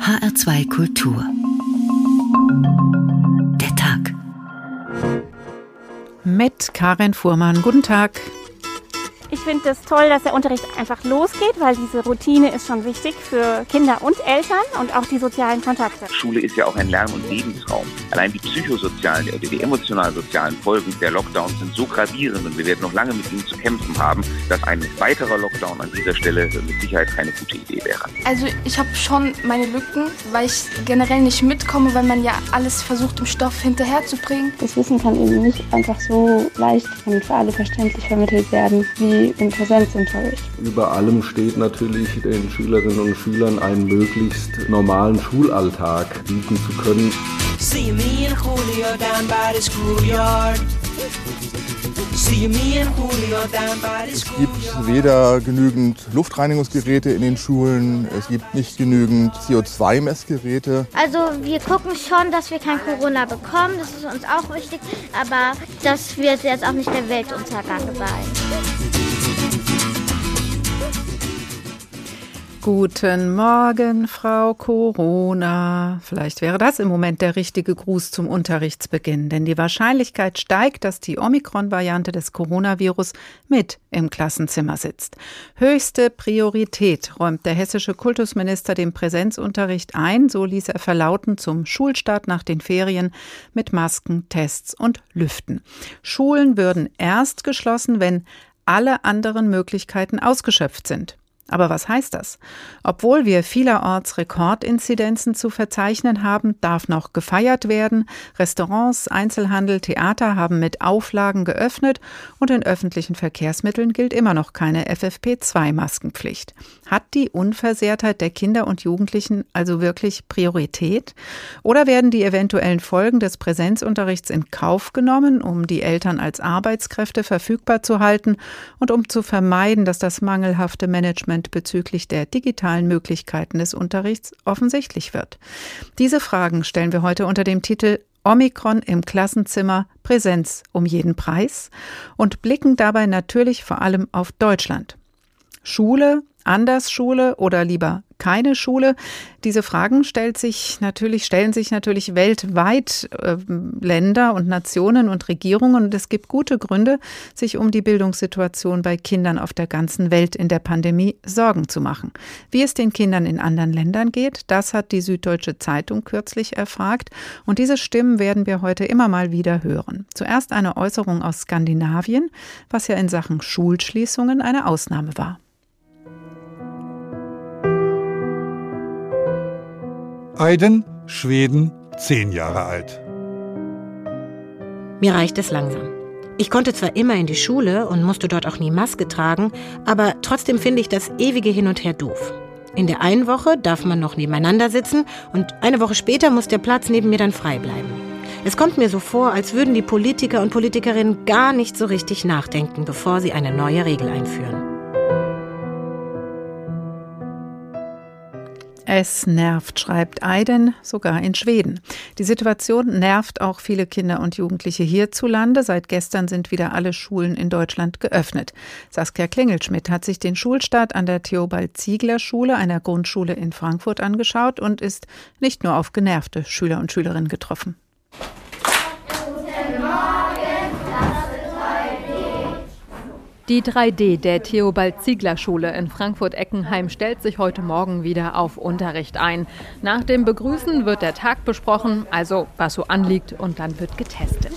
HR2 Kultur. Der Tag. Mit Karin Fuhrmann. Guten Tag. Ich finde es das toll, dass der Unterricht einfach losgeht, weil diese Routine ist schon wichtig für Kinder und Eltern und auch die sozialen Kontakte. Schule ist ja auch ein Lern- und Lebensraum. Allein die psychosozialen oder die emotional-sozialen Folgen der Lockdowns sind so gravierend und wir werden noch lange mit ihnen zu kämpfen haben, dass ein weiterer Lockdown an dieser Stelle mit Sicherheit keine gute Idee wäre. Also ich habe schon meine Lücken, weil ich generell nicht mitkomme, weil man ja alles versucht im Stoff hinterherzubringen. Das Wissen kann eben nicht einfach so leicht und für alle verständlich vermittelt werden wie im Präsenzunterricht. Über allem steht natürlich den Schülerinnen und Schülern einen möglichst normalen Schulalltag bieten zu können. See me and Julio down by the schoolyard. Es gibt weder genügend Luftreinigungsgeräte in den Schulen, es gibt nicht genügend CO2-Messgeräte. Also wir gucken schon, dass wir kein Corona bekommen, das ist uns auch wichtig, aber das wird jetzt auch nicht der Weltuntergang sein. Guten Morgen, Frau Corona. Vielleicht wäre das im Moment der richtige Gruß zum Unterrichtsbeginn, denn die Wahrscheinlichkeit steigt, dass die Omikron-Variante des Coronavirus mit im Klassenzimmer sitzt. Höchste Priorität räumt der hessische Kultusminister dem Präsenzunterricht ein, so ließ er verlauten zum Schulstart nach den Ferien mit Masken, Tests und Lüften. Schulen würden erst geschlossen, wenn alle anderen Möglichkeiten ausgeschöpft sind. Aber was heißt das? Obwohl wir vielerorts Rekordinzidenzen zu verzeichnen haben, darf noch gefeiert werden. Restaurants, Einzelhandel, Theater haben mit Auflagen geöffnet und in öffentlichen Verkehrsmitteln gilt immer noch keine FFP2-Maskenpflicht. Hat die Unversehrtheit der Kinder und Jugendlichen also wirklich Priorität? Oder werden die eventuellen Folgen des Präsenzunterrichts in Kauf genommen, um die Eltern als Arbeitskräfte verfügbar zu halten und um zu vermeiden, dass das mangelhafte Management Management bezüglich der digitalen Möglichkeiten des Unterrichts offensichtlich wird. Diese Fragen stellen wir heute unter dem Titel Omikron im Klassenzimmer Präsenz um jeden Preis und blicken dabei natürlich vor allem auf Deutschland. Schule, Andersschule oder lieber keine Schule? Diese Fragen stellt sich natürlich, stellen sich natürlich weltweit äh, Länder und Nationen und Regierungen und es gibt gute Gründe, sich um die Bildungssituation bei Kindern auf der ganzen Welt in der Pandemie Sorgen zu machen. Wie es den Kindern in anderen Ländern geht, das hat die Süddeutsche Zeitung kürzlich erfragt und diese Stimmen werden wir heute immer mal wieder hören. Zuerst eine Äußerung aus Skandinavien, was ja in Sachen Schulschließungen eine Ausnahme war. Aiden, Schweden, zehn Jahre alt. Mir reicht es langsam. Ich konnte zwar immer in die Schule und musste dort auch nie Maske tragen, aber trotzdem finde ich das ewige Hin und Her doof. In der einen Woche darf man noch nebeneinander sitzen und eine Woche später muss der Platz neben mir dann frei bleiben. Es kommt mir so vor, als würden die Politiker und Politikerinnen gar nicht so richtig nachdenken, bevor sie eine neue Regel einführen. Es nervt, schreibt Aiden, sogar in Schweden. Die Situation nervt auch viele Kinder und Jugendliche hierzulande. Seit gestern sind wieder alle Schulen in Deutschland geöffnet. Saskia Klingelschmidt hat sich den Schulstart an der Theobald-Ziegler-Schule, einer Grundschule in Frankfurt, angeschaut und ist nicht nur auf genervte Schüler und Schülerinnen getroffen. Die 3D der Theobald-Ziegler-Schule in Frankfurt-Eckenheim stellt sich heute Morgen wieder auf Unterricht ein. Nach dem Begrüßen wird der Tag besprochen, also was so anliegt, und dann wird getestet.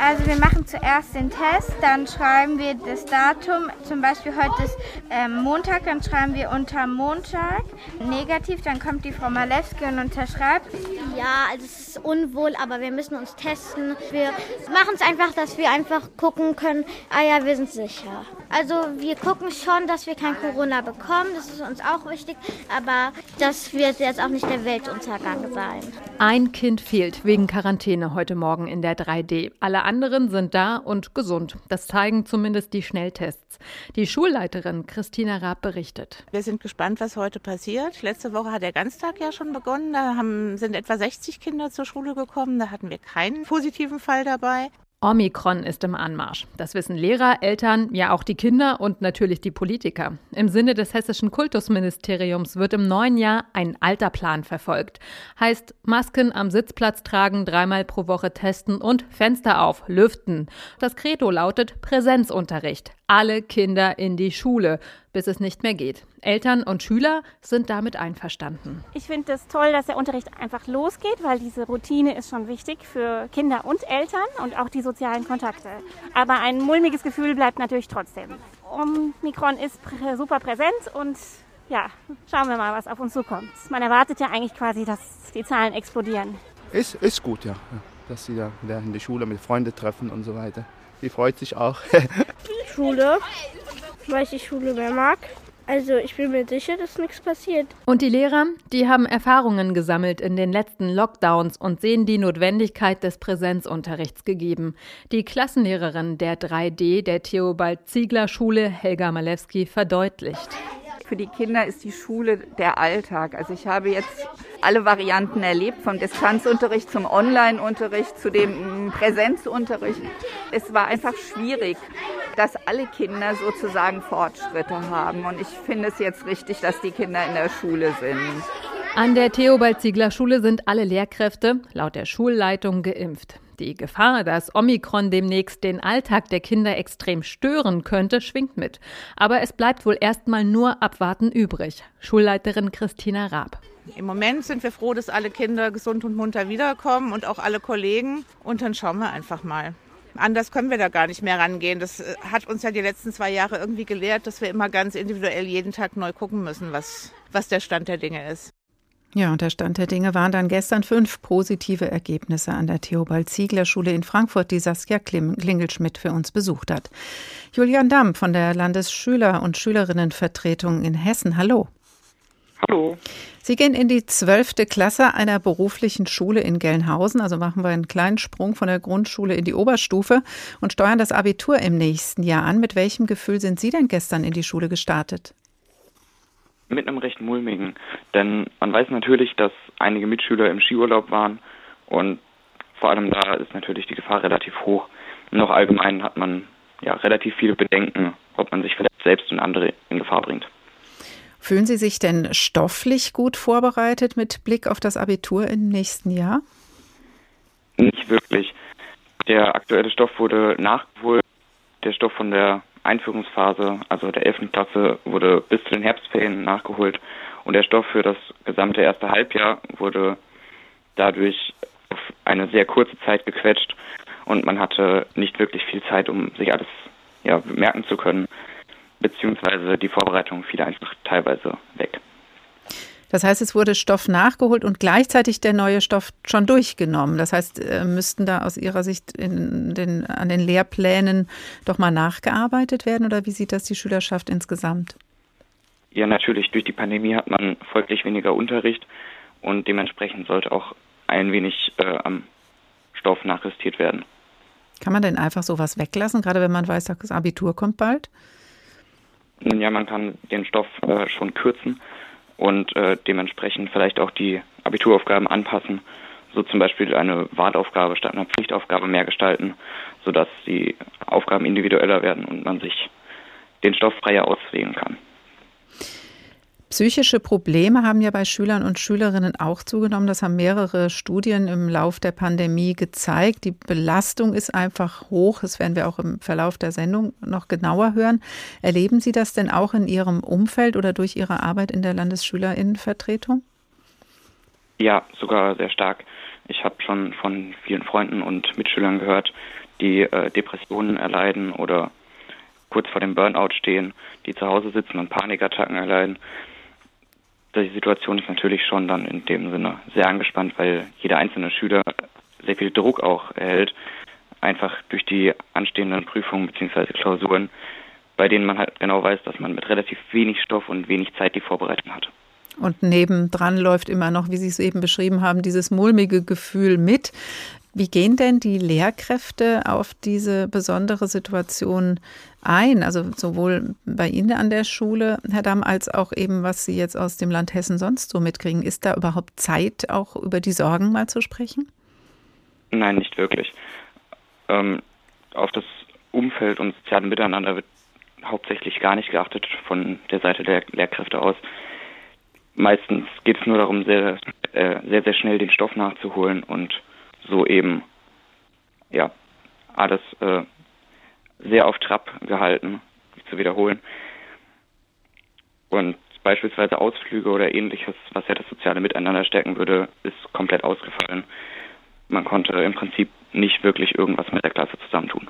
Also wir machen zuerst den Test, dann schreiben wir das Datum, zum Beispiel heute ist ähm, Montag, dann schreiben wir unter Montag negativ, dann kommt die Frau Malewski und unterschreibt. Ja, also es ist unwohl, aber wir müssen uns testen. Wir machen es einfach, dass wir einfach gucken können, ah ja, wir sind sicher. Also wir gucken schon, dass wir kein Corona bekommen, das ist uns auch wichtig, aber das wird jetzt auch nicht der Weltuntergang sein. Ein Kind fehlt wegen Quarantäne heute Morgen in der 3D. Alle anderen sind da und gesund. Das zeigen zumindest die Schnelltests. Die Schulleiterin Christina Raab berichtet. Wir sind gespannt, was heute passiert. Letzte Woche hat der Ganztag ja schon begonnen. Da haben, sind etwa 60 Kinder zur Schule gekommen. Da hatten wir keinen positiven Fall dabei. Omikron ist im Anmarsch. Das wissen Lehrer, Eltern, ja auch die Kinder und natürlich die Politiker. Im Sinne des hessischen Kultusministeriums wird im neuen Jahr ein alter Plan verfolgt. Heißt Masken am Sitzplatz tragen, dreimal pro Woche testen und Fenster auf, lüften. Das Credo lautet Präsenzunterricht. Alle Kinder in die Schule, bis es nicht mehr geht. Eltern und Schüler sind damit einverstanden. Ich finde es das toll, dass der Unterricht einfach losgeht, weil diese Routine ist schon wichtig für Kinder und Eltern und auch die sozialen Kontakte. Aber ein mulmiges Gefühl bleibt natürlich trotzdem. Omikron ist prä super präsent und ja, schauen wir mal, was auf uns zukommt. Man erwartet ja eigentlich quasi, dass die Zahlen explodieren. Ist, ist gut, ja. Dass sie da wieder in die Schule mit Freunden treffen und so weiter. Die freut sich auch. Schule, weil ich die Schule mehr mag. Also ich bin mir sicher, dass nichts passiert. Und die Lehrer, die haben Erfahrungen gesammelt in den letzten Lockdowns und sehen die Notwendigkeit des Präsenzunterrichts gegeben. Die Klassenlehrerin der 3D der Theobald Ziegler Schule, Helga Malewski, verdeutlicht. Für die Kinder ist die Schule der Alltag. Also ich habe jetzt alle Varianten erlebt, vom Distanzunterricht zum Online-Unterricht zu dem Präsenzunterricht. Es war einfach schwierig, dass alle Kinder sozusagen Fortschritte haben. Und ich finde es jetzt richtig, dass die Kinder in der Schule sind. An der Theobald-Ziegler-Schule sind alle Lehrkräfte laut der Schulleitung geimpft. Die Gefahr, dass Omikron demnächst den Alltag der Kinder extrem stören könnte, schwingt mit. Aber es bleibt wohl erstmal nur Abwarten übrig. Schulleiterin Christina Raab. Im Moment sind wir froh, dass alle Kinder gesund und munter wiederkommen und auch alle Kollegen. Und dann schauen wir einfach mal. Anders können wir da gar nicht mehr rangehen. Das äh, hat uns ja die letzten zwei Jahre irgendwie gelehrt, dass wir immer ganz individuell jeden Tag neu gucken müssen, was, was der Stand der Dinge ist. Ja, und der Stand der Dinge waren dann gestern fünf positive Ergebnisse an der Theobald-Ziegler-Schule in Frankfurt, die Saskia Klingelschmidt für uns besucht hat. Julian Damm von der Landesschüler- und Schülerinnenvertretung in Hessen. Hallo. Hallo. Sie gehen in die zwölfte Klasse einer beruflichen Schule in Gelnhausen. Also machen wir einen kleinen Sprung von der Grundschule in die Oberstufe und steuern das Abitur im nächsten Jahr an. Mit welchem Gefühl sind Sie denn gestern in die Schule gestartet? Mit einem recht mulmigen. Denn man weiß natürlich, dass einige Mitschüler im Skiurlaub waren und vor allem da ist natürlich die Gefahr relativ hoch. Noch allgemein hat man ja relativ viele Bedenken, ob man sich vielleicht selbst und andere in Gefahr bringt. Fühlen Sie sich denn stofflich gut vorbereitet mit Blick auf das Abitur im nächsten Jahr? Nicht wirklich. Der aktuelle Stoff wurde nachgeholt. Der Stoff von der Einführungsphase, also der 11. Klasse, wurde bis zu den Herbstferien nachgeholt und der Stoff für das gesamte erste Halbjahr wurde dadurch auf eine sehr kurze Zeit gequetscht und man hatte nicht wirklich viel Zeit, um sich alles ja, merken zu können, beziehungsweise die Vorbereitung fiel einfach teilweise weg. Das heißt, es wurde Stoff nachgeholt und gleichzeitig der neue Stoff schon durchgenommen. Das heißt, äh, müssten da aus Ihrer Sicht den, an den Lehrplänen doch mal nachgearbeitet werden oder wie sieht das die Schülerschaft insgesamt? Ja, natürlich. Durch die Pandemie hat man folglich weniger Unterricht und dementsprechend sollte auch ein wenig äh, am Stoff nachjustiert werden. Kann man denn einfach sowas weglassen, gerade wenn man weiß, das Abitur kommt bald? Nun ja, man kann den Stoff äh, schon kürzen und äh, dementsprechend vielleicht auch die Abituraufgaben anpassen, so zum Beispiel eine Wahlaufgabe statt einer Pflichtaufgabe mehr gestalten, sodass die Aufgaben individueller werden und man sich den Stoff freier auswählen kann. Psychische Probleme haben ja bei Schülern und Schülerinnen auch zugenommen. Das haben mehrere Studien im Lauf der Pandemie gezeigt. Die Belastung ist einfach hoch. Das werden wir auch im Verlauf der Sendung noch genauer hören. Erleben Sie das denn auch in Ihrem Umfeld oder durch Ihre Arbeit in der Landesschülerinnenvertretung? Ja, sogar sehr stark. Ich habe schon von vielen Freunden und Mitschülern gehört, die äh, Depressionen erleiden oder kurz vor dem Burnout stehen, die zu Hause sitzen und Panikattacken erleiden die Situation ist natürlich schon dann in dem Sinne sehr angespannt, weil jeder einzelne Schüler sehr viel Druck auch erhält, einfach durch die anstehenden Prüfungen bzw. Klausuren, bei denen man halt genau weiß, dass man mit relativ wenig Stoff und wenig Zeit die Vorbereitung hat. Und nebendran läuft immer noch, wie Sie es eben beschrieben haben, dieses mulmige Gefühl mit. Wie gehen denn die Lehrkräfte auf diese besondere Situation ein? Also sowohl bei Ihnen an der Schule, Herr Damm, als auch eben, was Sie jetzt aus dem Land Hessen sonst so mitkriegen. Ist da überhaupt Zeit, auch über die Sorgen mal zu sprechen? Nein, nicht wirklich. Ähm, auf das Umfeld und soziale Miteinander wird hauptsächlich gar nicht geachtet von der Seite der Lehrkräfte aus. Meistens geht es nur darum, sehr, äh, sehr, sehr schnell den Stoff nachzuholen und so eben ja alles äh, sehr auf Trab gehalten, zu wiederholen. Und beispielsweise Ausflüge oder ähnliches, was ja das soziale Miteinander stärken würde, ist komplett ausgefallen. Man konnte im Prinzip nicht wirklich irgendwas mit der Klasse zusammentun.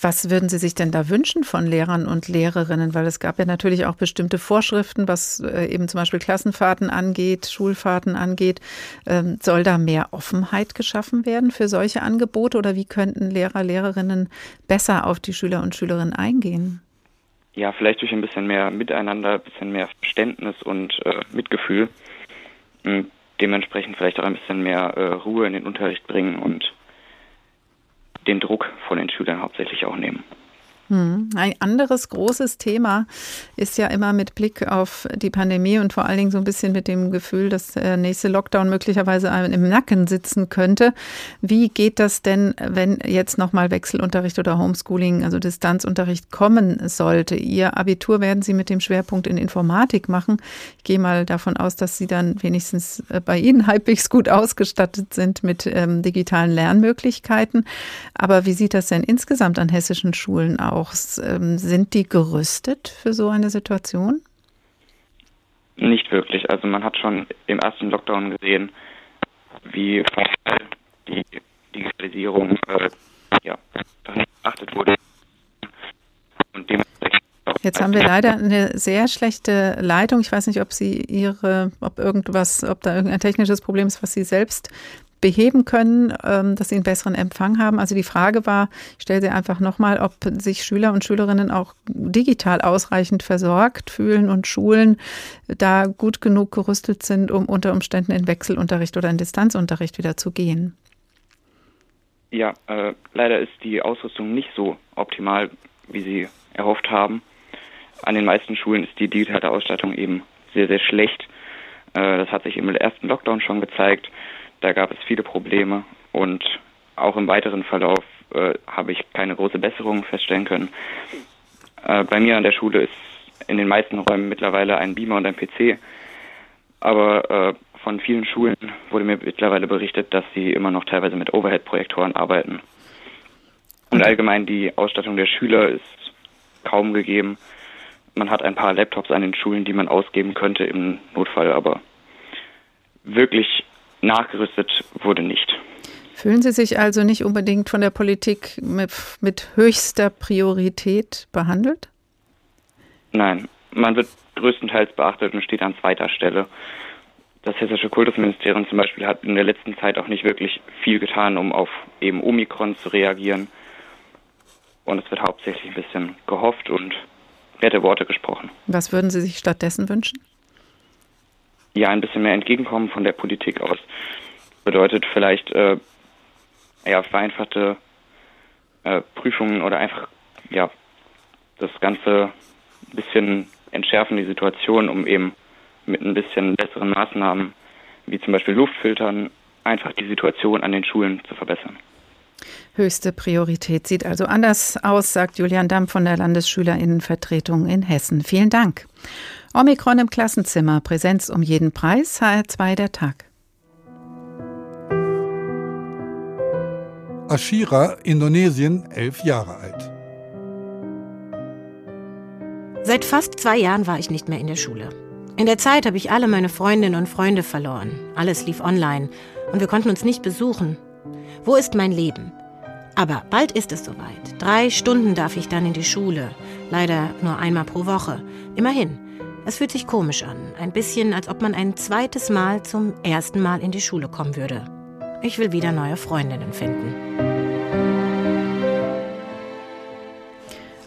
Was würden Sie sich denn da wünschen von Lehrern und Lehrerinnen? Weil es gab ja natürlich auch bestimmte Vorschriften, was äh, eben zum Beispiel Klassenfahrten angeht, Schulfahrten angeht. Ähm, soll da mehr Offenheit geschaffen werden für solche Angebote oder wie könnten Lehrer, Lehrerinnen besser auf die Schüler und Schülerinnen eingehen? Ja, vielleicht durch ein bisschen mehr Miteinander, ein bisschen mehr Verständnis und äh, Mitgefühl. Und dementsprechend vielleicht auch ein bisschen mehr äh, Ruhe in den Unterricht bringen und den Druck von den Schülern hauptsächlich auch nehmen. Hm. Ein anderes großes Thema ist ja immer mit Blick auf die Pandemie und vor allen Dingen so ein bisschen mit dem Gefühl, dass der nächste Lockdown möglicherweise einem im Nacken sitzen könnte. Wie geht das denn, wenn jetzt nochmal Wechselunterricht oder Homeschooling, also Distanzunterricht kommen sollte? Ihr Abitur werden Sie mit dem Schwerpunkt in Informatik machen. Ich gehe mal davon aus, dass Sie dann wenigstens äh, bei Ihnen halbwegs gut ausgestattet sind mit ähm, digitalen Lernmöglichkeiten. Aber wie sieht das denn insgesamt an hessischen Schulen aus? Auch. Ähm, sind die gerüstet für so eine Situation? Nicht wirklich. Also man hat schon im ersten Lockdown gesehen, wie die Digitalisierung äh, ja, nicht beachtet wurde. Und Jetzt haben wir leider eine sehr schlechte Leitung. Ich weiß nicht, ob Sie Ihre, ob irgendwas, ob da irgendein technisches Problem ist, was Sie selbst beheben können, ähm, dass sie einen besseren Empfang haben. Also die Frage war, ich stelle sie einfach nochmal, ob sich Schüler und Schülerinnen auch digital ausreichend versorgt fühlen und Schulen da gut genug gerüstet sind, um unter Umständen in Wechselunterricht oder in Distanzunterricht wieder zu gehen. Ja, äh, leider ist die Ausrüstung nicht so optimal, wie Sie erhofft haben. An den meisten Schulen ist die digitale Ausstattung eben sehr, sehr schlecht. Äh, das hat sich im ersten Lockdown schon gezeigt. Da gab es viele Probleme und auch im weiteren Verlauf äh, habe ich keine große Besserung feststellen können. Äh, bei mir an der Schule ist in den meisten Räumen mittlerweile ein Beamer und ein PC, aber äh, von vielen Schulen wurde mir mittlerweile berichtet, dass sie immer noch teilweise mit Overhead-Projektoren arbeiten. Und allgemein die Ausstattung der Schüler ist kaum gegeben. Man hat ein paar Laptops an den Schulen, die man ausgeben könnte im Notfall, aber wirklich nachgerüstet wurde nicht. Fühlen Sie sich also nicht unbedingt von der Politik mit, mit höchster Priorität behandelt? Nein, man wird größtenteils beachtet und steht an zweiter Stelle. Das hessische Kultusministerium zum Beispiel hat in der letzten Zeit auch nicht wirklich viel getan, um auf eben Omikron zu reagieren. Und es wird hauptsächlich ein bisschen gehofft und nette Worte gesprochen. Was würden Sie sich stattdessen wünschen? Ja ein bisschen mehr entgegenkommen von der Politik aus. Bedeutet vielleicht äh, ja, vereinfachte äh, Prüfungen oder einfach ja das Ganze ein bisschen entschärfen, die Situation, um eben mit ein bisschen besseren Maßnahmen, wie zum Beispiel Luftfiltern, einfach die Situation an den Schulen zu verbessern. Höchste Priorität sieht also anders aus, sagt Julian Damm von der Landesschülerinnenvertretung in Hessen. Vielen Dank. Omikron im Klassenzimmer, Präsenz um jeden Preis, HR2 der Tag. Ashira, Indonesien, elf Jahre alt. Seit fast zwei Jahren war ich nicht mehr in der Schule. In der Zeit habe ich alle meine Freundinnen und Freunde verloren. Alles lief online und wir konnten uns nicht besuchen. Wo ist mein Leben? Aber bald ist es soweit. Drei Stunden darf ich dann in die Schule. Leider nur einmal pro Woche. Immerhin. Es fühlt sich komisch an, ein bisschen als ob man ein zweites Mal zum ersten Mal in die Schule kommen würde. Ich will wieder neue Freundinnen finden.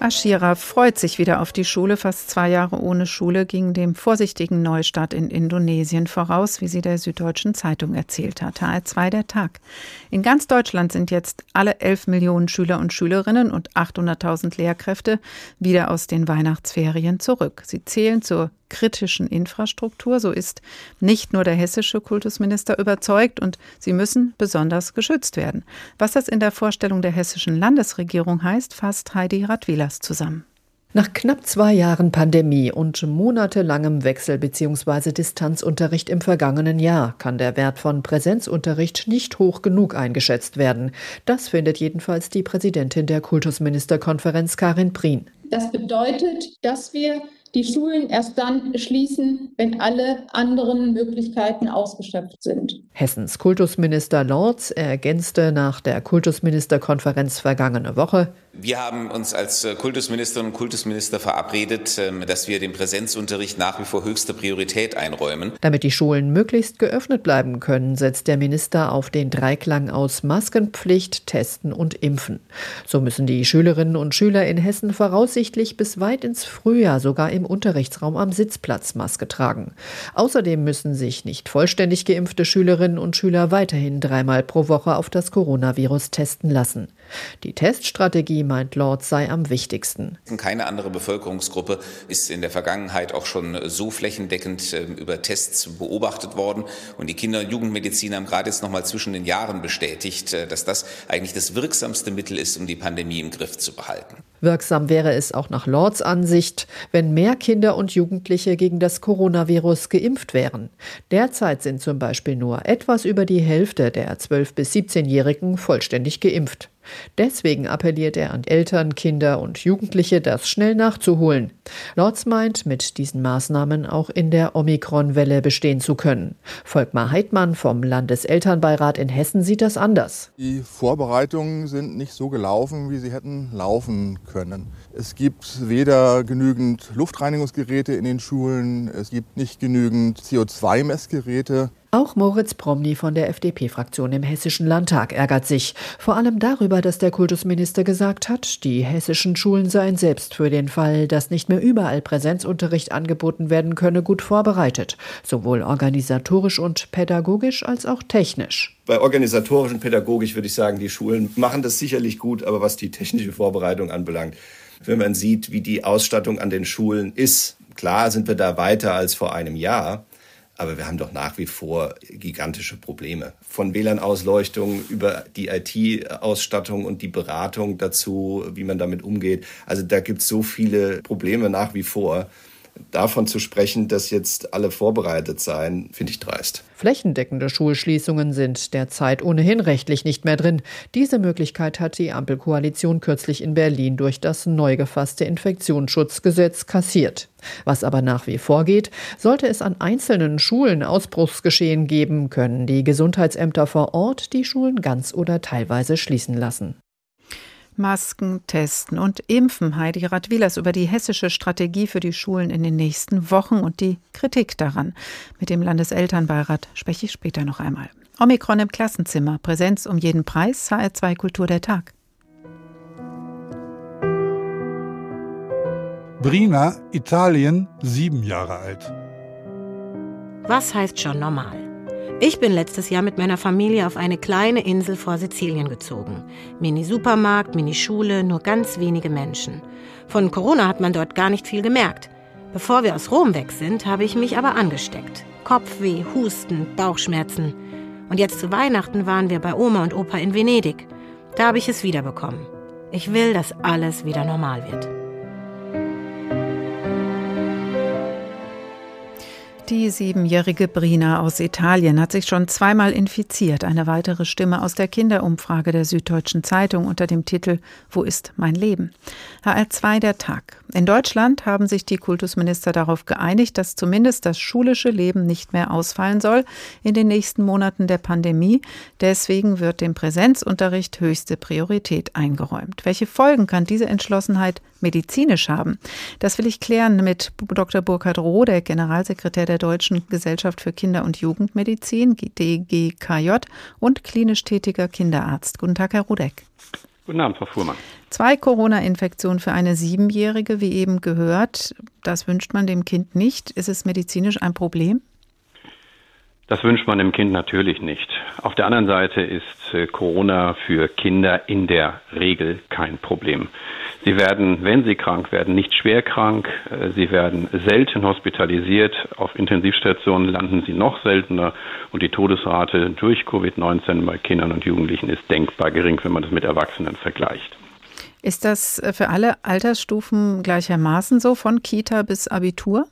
Ashira freut sich wieder auf die Schule. Fast zwei Jahre ohne Schule ging dem vorsichtigen Neustart in Indonesien voraus, wie sie der Süddeutschen Zeitung erzählt hat. HR2 der Tag. In ganz Deutschland sind jetzt alle 11 Millionen Schüler und Schülerinnen und 800.000 Lehrkräfte wieder aus den Weihnachtsferien zurück. Sie zählen zur kritischen Infrastruktur. So ist nicht nur der hessische Kultusminister überzeugt und sie müssen besonders geschützt werden. Was das in der Vorstellung der hessischen Landesregierung heißt, fasst Heidi Radwilas zusammen. Nach knapp zwei Jahren Pandemie und monatelangem Wechsel bzw. Distanzunterricht im vergangenen Jahr kann der Wert von Präsenzunterricht nicht hoch genug eingeschätzt werden. Das findet jedenfalls die Präsidentin der Kultusministerkonferenz Karin Prien. Das bedeutet, dass wir die Schulen erst dann schließen, wenn alle anderen Möglichkeiten ausgeschöpft sind. Hessens Kultusminister Lorz ergänzte nach der Kultusministerkonferenz vergangene Woche, wir haben uns als äh, Kultusministerinnen und Kultusminister verabredet, ähm, dass wir dem Präsenzunterricht nach wie vor höchste Priorität einräumen. Damit die Schulen möglichst geöffnet bleiben können, setzt der Minister auf den Dreiklang aus Maskenpflicht, Testen und Impfen. So müssen die Schülerinnen und Schüler in Hessen voraussichtlich bis weit ins Frühjahr sogar im Unterrichtsraum am Sitzplatz Maske tragen. Außerdem müssen sich nicht vollständig geimpfte Schülerinnen und Schüler weiterhin dreimal pro Woche auf das Coronavirus testen lassen. Die Teststrategie, meint Lord, sei am wichtigsten. Keine andere Bevölkerungsgruppe ist in der Vergangenheit auch schon so flächendeckend ähm, über Tests beobachtet worden. Und die Kinder- und Jugendmediziner haben gerade jetzt noch mal zwischen den Jahren bestätigt, äh, dass das eigentlich das wirksamste Mittel ist, um die Pandemie im Griff zu behalten. Wirksam wäre es auch nach Lords Ansicht, wenn mehr Kinder und Jugendliche gegen das Coronavirus geimpft wären. Derzeit sind zum Beispiel nur etwas über die Hälfte der 12- bis 17-Jährigen vollständig geimpft. Deswegen appelliert er an Eltern, Kinder und Jugendliche, das schnell nachzuholen. Lorz meint, mit diesen Maßnahmen auch in der Omikron-Welle bestehen zu können. Volkmar Heidmann vom Landeselternbeirat in Hessen sieht das anders. Die Vorbereitungen sind nicht so gelaufen, wie sie hätten laufen können. Es gibt weder genügend Luftreinigungsgeräte in den Schulen, es gibt nicht genügend CO2-Messgeräte. Auch Moritz Promny von der FDP-Fraktion im Hessischen Landtag ärgert sich. Vor allem darüber, dass der Kultusminister gesagt hat, die hessischen Schulen seien selbst für den Fall, dass nicht mehr überall Präsenzunterricht angeboten werden könne, gut vorbereitet. Sowohl organisatorisch und pädagogisch als auch technisch. Bei organisatorisch und pädagogisch würde ich sagen, die Schulen machen das sicherlich gut, aber was die technische Vorbereitung anbelangt, wenn man sieht, wie die Ausstattung an den Schulen ist, klar sind wir da weiter als vor einem Jahr. Aber wir haben doch nach wie vor gigantische Probleme. Von WLAN-Ausleuchtung über die IT-Ausstattung und die Beratung dazu, wie man damit umgeht. Also da gibt es so viele Probleme nach wie vor. Davon zu sprechen, dass jetzt alle vorbereitet seien, finde ich dreist. Flächendeckende Schulschließungen sind derzeit ohnehin rechtlich nicht mehr drin. Diese Möglichkeit hat die Ampelkoalition kürzlich in Berlin durch das neu gefasste Infektionsschutzgesetz kassiert. Was aber nach wie vor geht, sollte es an einzelnen Schulen Ausbruchsgeschehen geben, können die Gesundheitsämter vor Ort die Schulen ganz oder teilweise schließen lassen. Masken, Testen und Impfen. Heidi Radwilas über die hessische Strategie für die Schulen in den nächsten Wochen und die Kritik daran. Mit dem Landeselternbeirat spreche ich später noch einmal. Omikron im Klassenzimmer, Präsenz um jeden Preis, HR2 Kultur der Tag. Brina, Italien, sieben Jahre alt. Was heißt schon normal? Ich bin letztes Jahr mit meiner Familie auf eine kleine Insel vor Sizilien gezogen. Mini-Supermarkt, Mini-Schule, nur ganz wenige Menschen. Von Corona hat man dort gar nicht viel gemerkt. Bevor wir aus Rom weg sind, habe ich mich aber angesteckt. Kopfweh, Husten, Bauchschmerzen. Und jetzt zu Weihnachten waren wir bei Oma und Opa in Venedig. Da habe ich es wiederbekommen. Ich will, dass alles wieder normal wird. Die siebenjährige Brina aus Italien hat sich schon zweimal infiziert. Eine weitere Stimme aus der Kinderumfrage der Süddeutschen Zeitung unter dem Titel Wo ist mein Leben? HR2 der Tag. In Deutschland haben sich die Kultusminister darauf geeinigt, dass zumindest das schulische Leben nicht mehr ausfallen soll in den nächsten Monaten der Pandemie. Deswegen wird dem Präsenzunterricht höchste Priorität eingeräumt. Welche Folgen kann diese Entschlossenheit medizinisch haben? Das will ich klären mit Dr. Burkhard Rodeck, Generalsekretär der Deutschen Gesellschaft für Kinder- und Jugendmedizin, DGKJ, und klinisch tätiger Kinderarzt. Guten Tag, Herr Rudeck. Guten Abend, Frau Fuhrmann. Zwei Corona-Infektionen für eine Siebenjährige, wie eben gehört. Das wünscht man dem Kind nicht. Ist es medizinisch ein Problem? Das wünscht man dem Kind natürlich nicht. Auf der anderen Seite ist äh, Corona für Kinder in der Regel kein Problem. Sie werden, wenn sie krank werden, nicht schwer krank. Äh, sie werden selten hospitalisiert. Auf Intensivstationen landen sie noch seltener. Und die Todesrate durch Covid-19 bei Kindern und Jugendlichen ist denkbar gering, wenn man das mit Erwachsenen vergleicht. Ist das äh, für alle Altersstufen gleichermaßen so, von Kita bis Abitur?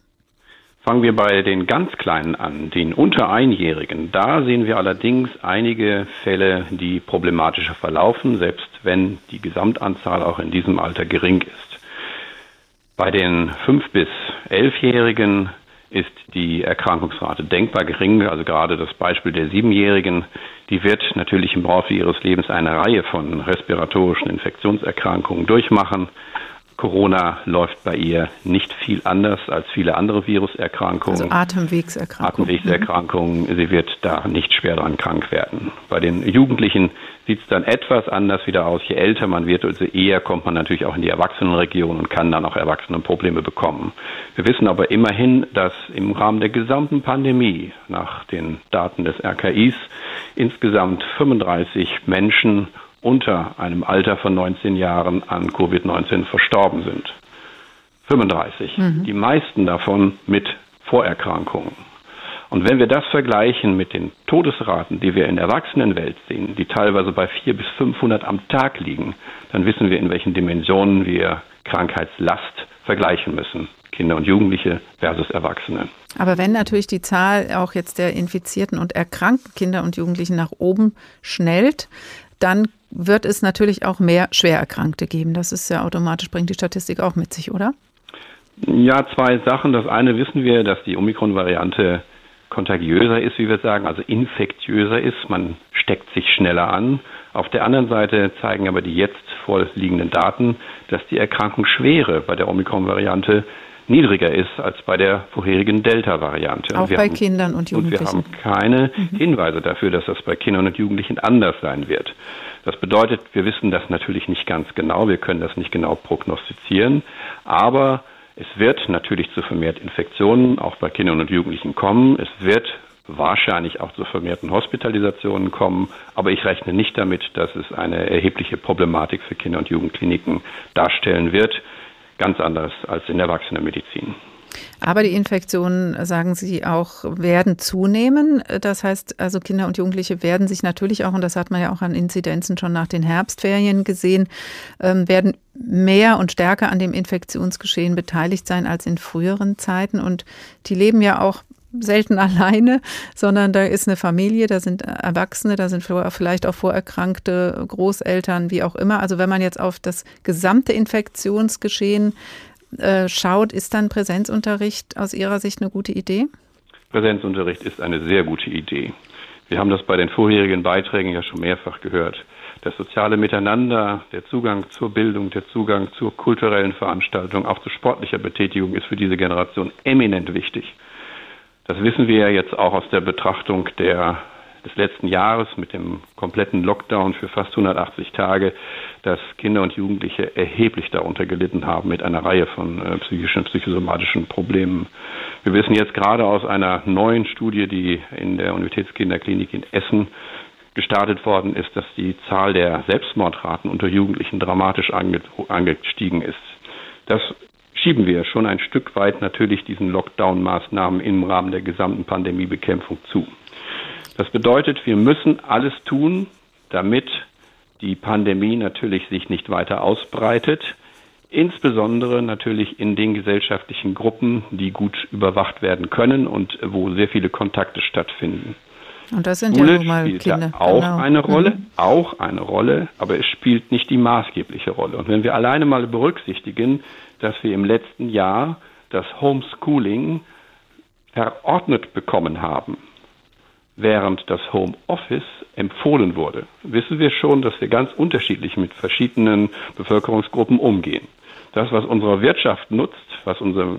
Fangen wir bei den ganz Kleinen an, den unter Einjährigen. Da sehen wir allerdings einige Fälle, die problematischer verlaufen, selbst wenn die Gesamtanzahl auch in diesem Alter gering ist. Bei den 5- bis 11-Jährigen ist die Erkrankungsrate denkbar gering. Also gerade das Beispiel der Siebenjährigen, die wird natürlich im Laufe ihres Lebens eine Reihe von respiratorischen Infektionserkrankungen durchmachen. Corona läuft bei ihr nicht viel anders als viele andere Viruserkrankungen. Also Atemwegserkrankungen. Atemwegserkrankungen. Sie wird da nicht schwer dran krank werden. Bei den Jugendlichen sieht es dann etwas anders wieder aus. Je älter man wird, also eher kommt man natürlich auch in die Erwachsenenregion und kann dann auch Erwachsenenprobleme bekommen. Wir wissen aber immerhin, dass im Rahmen der gesamten Pandemie nach den Daten des RKIs insgesamt 35 Menschen unter einem Alter von 19 Jahren an Covid-19 verstorben sind. 35. Mhm. Die meisten davon mit Vorerkrankungen. Und wenn wir das vergleichen mit den Todesraten, die wir in der Erwachsenenwelt sehen, die teilweise bei 400 bis 500 am Tag liegen, dann wissen wir, in welchen Dimensionen wir Krankheitslast vergleichen müssen. Kinder und Jugendliche versus Erwachsene. Aber wenn natürlich die Zahl auch jetzt der infizierten und erkrankten Kinder und Jugendlichen nach oben schnellt, dann wird es natürlich auch mehr Schwererkrankte geben. Das ist ja automatisch, bringt die Statistik auch mit sich, oder? Ja, zwei Sachen. Das eine wissen wir, dass die Omikron-Variante kontagiöser ist, wie wir sagen, also infektiöser ist. Man steckt sich schneller an. Auf der anderen Seite zeigen aber die jetzt vorliegenden Daten, dass die Erkrankungsschwere bei der Omikron-Variante niedriger ist als bei der vorherigen Delta-Variante. Auch bei haben, Kindern und Jugendlichen. Und wir haben keine mhm. Hinweise dafür, dass das bei Kindern und Jugendlichen anders sein wird. Das bedeutet, wir wissen das natürlich nicht ganz genau, wir können das nicht genau prognostizieren, aber es wird natürlich zu vermehrt Infektionen auch bei Kindern und Jugendlichen kommen. Es wird wahrscheinlich auch zu vermehrten Hospitalisationen kommen, aber ich rechne nicht damit, dass es eine erhebliche Problematik für Kinder- und Jugendkliniken darstellen wird ganz anders als in der Erwachsenenmedizin. Aber die Infektionen, sagen Sie auch, werden zunehmen. Das heißt, also Kinder und Jugendliche werden sich natürlich auch, und das hat man ja auch an Inzidenzen schon nach den Herbstferien gesehen, ähm, werden mehr und stärker an dem Infektionsgeschehen beteiligt sein als in früheren Zeiten. Und die leben ja auch selten alleine, sondern da ist eine Familie, da sind Erwachsene, da sind vielleicht auch vorerkrankte Großeltern, wie auch immer. Also wenn man jetzt auf das gesamte Infektionsgeschehen äh, schaut, ist dann Präsenzunterricht aus Ihrer Sicht eine gute Idee? Präsenzunterricht ist eine sehr gute Idee. Wir haben das bei den vorherigen Beiträgen ja schon mehrfach gehört. Das soziale Miteinander, der Zugang zur Bildung, der Zugang zur kulturellen Veranstaltung, auch zu sportlicher Betätigung ist für diese Generation eminent wichtig. Das wissen wir ja jetzt auch aus der Betrachtung der, des letzten Jahres mit dem kompletten Lockdown für fast 180 Tage, dass Kinder und Jugendliche erheblich darunter gelitten haben mit einer Reihe von äh, psychischen, psychosomatischen Problemen. Wir wissen jetzt gerade aus einer neuen Studie, die in der Universitätskinderklinik in Essen gestartet worden ist, dass die Zahl der Selbstmordraten unter Jugendlichen dramatisch angestiegen ist. Das schieben wir schon ein Stück weit natürlich diesen Lockdown-Maßnahmen im Rahmen der gesamten Pandemiebekämpfung zu. Das bedeutet, wir müssen alles tun, damit die Pandemie natürlich sich nicht weiter ausbreitet, insbesondere natürlich in den gesellschaftlichen Gruppen, die gut überwacht werden können und wo sehr viele Kontakte stattfinden. Und das sind Schule ja nun mal spielt Kinder. Auch genau. eine Rolle, mhm. auch eine Rolle, aber es spielt nicht die maßgebliche Rolle. Und wenn wir alleine mal berücksichtigen, dass wir im letzten Jahr das Homeschooling verordnet bekommen haben, während das Homeoffice empfohlen wurde, wissen wir schon, dass wir ganz unterschiedlich mit verschiedenen Bevölkerungsgruppen umgehen. Das, was unsere Wirtschaft nutzt, was unser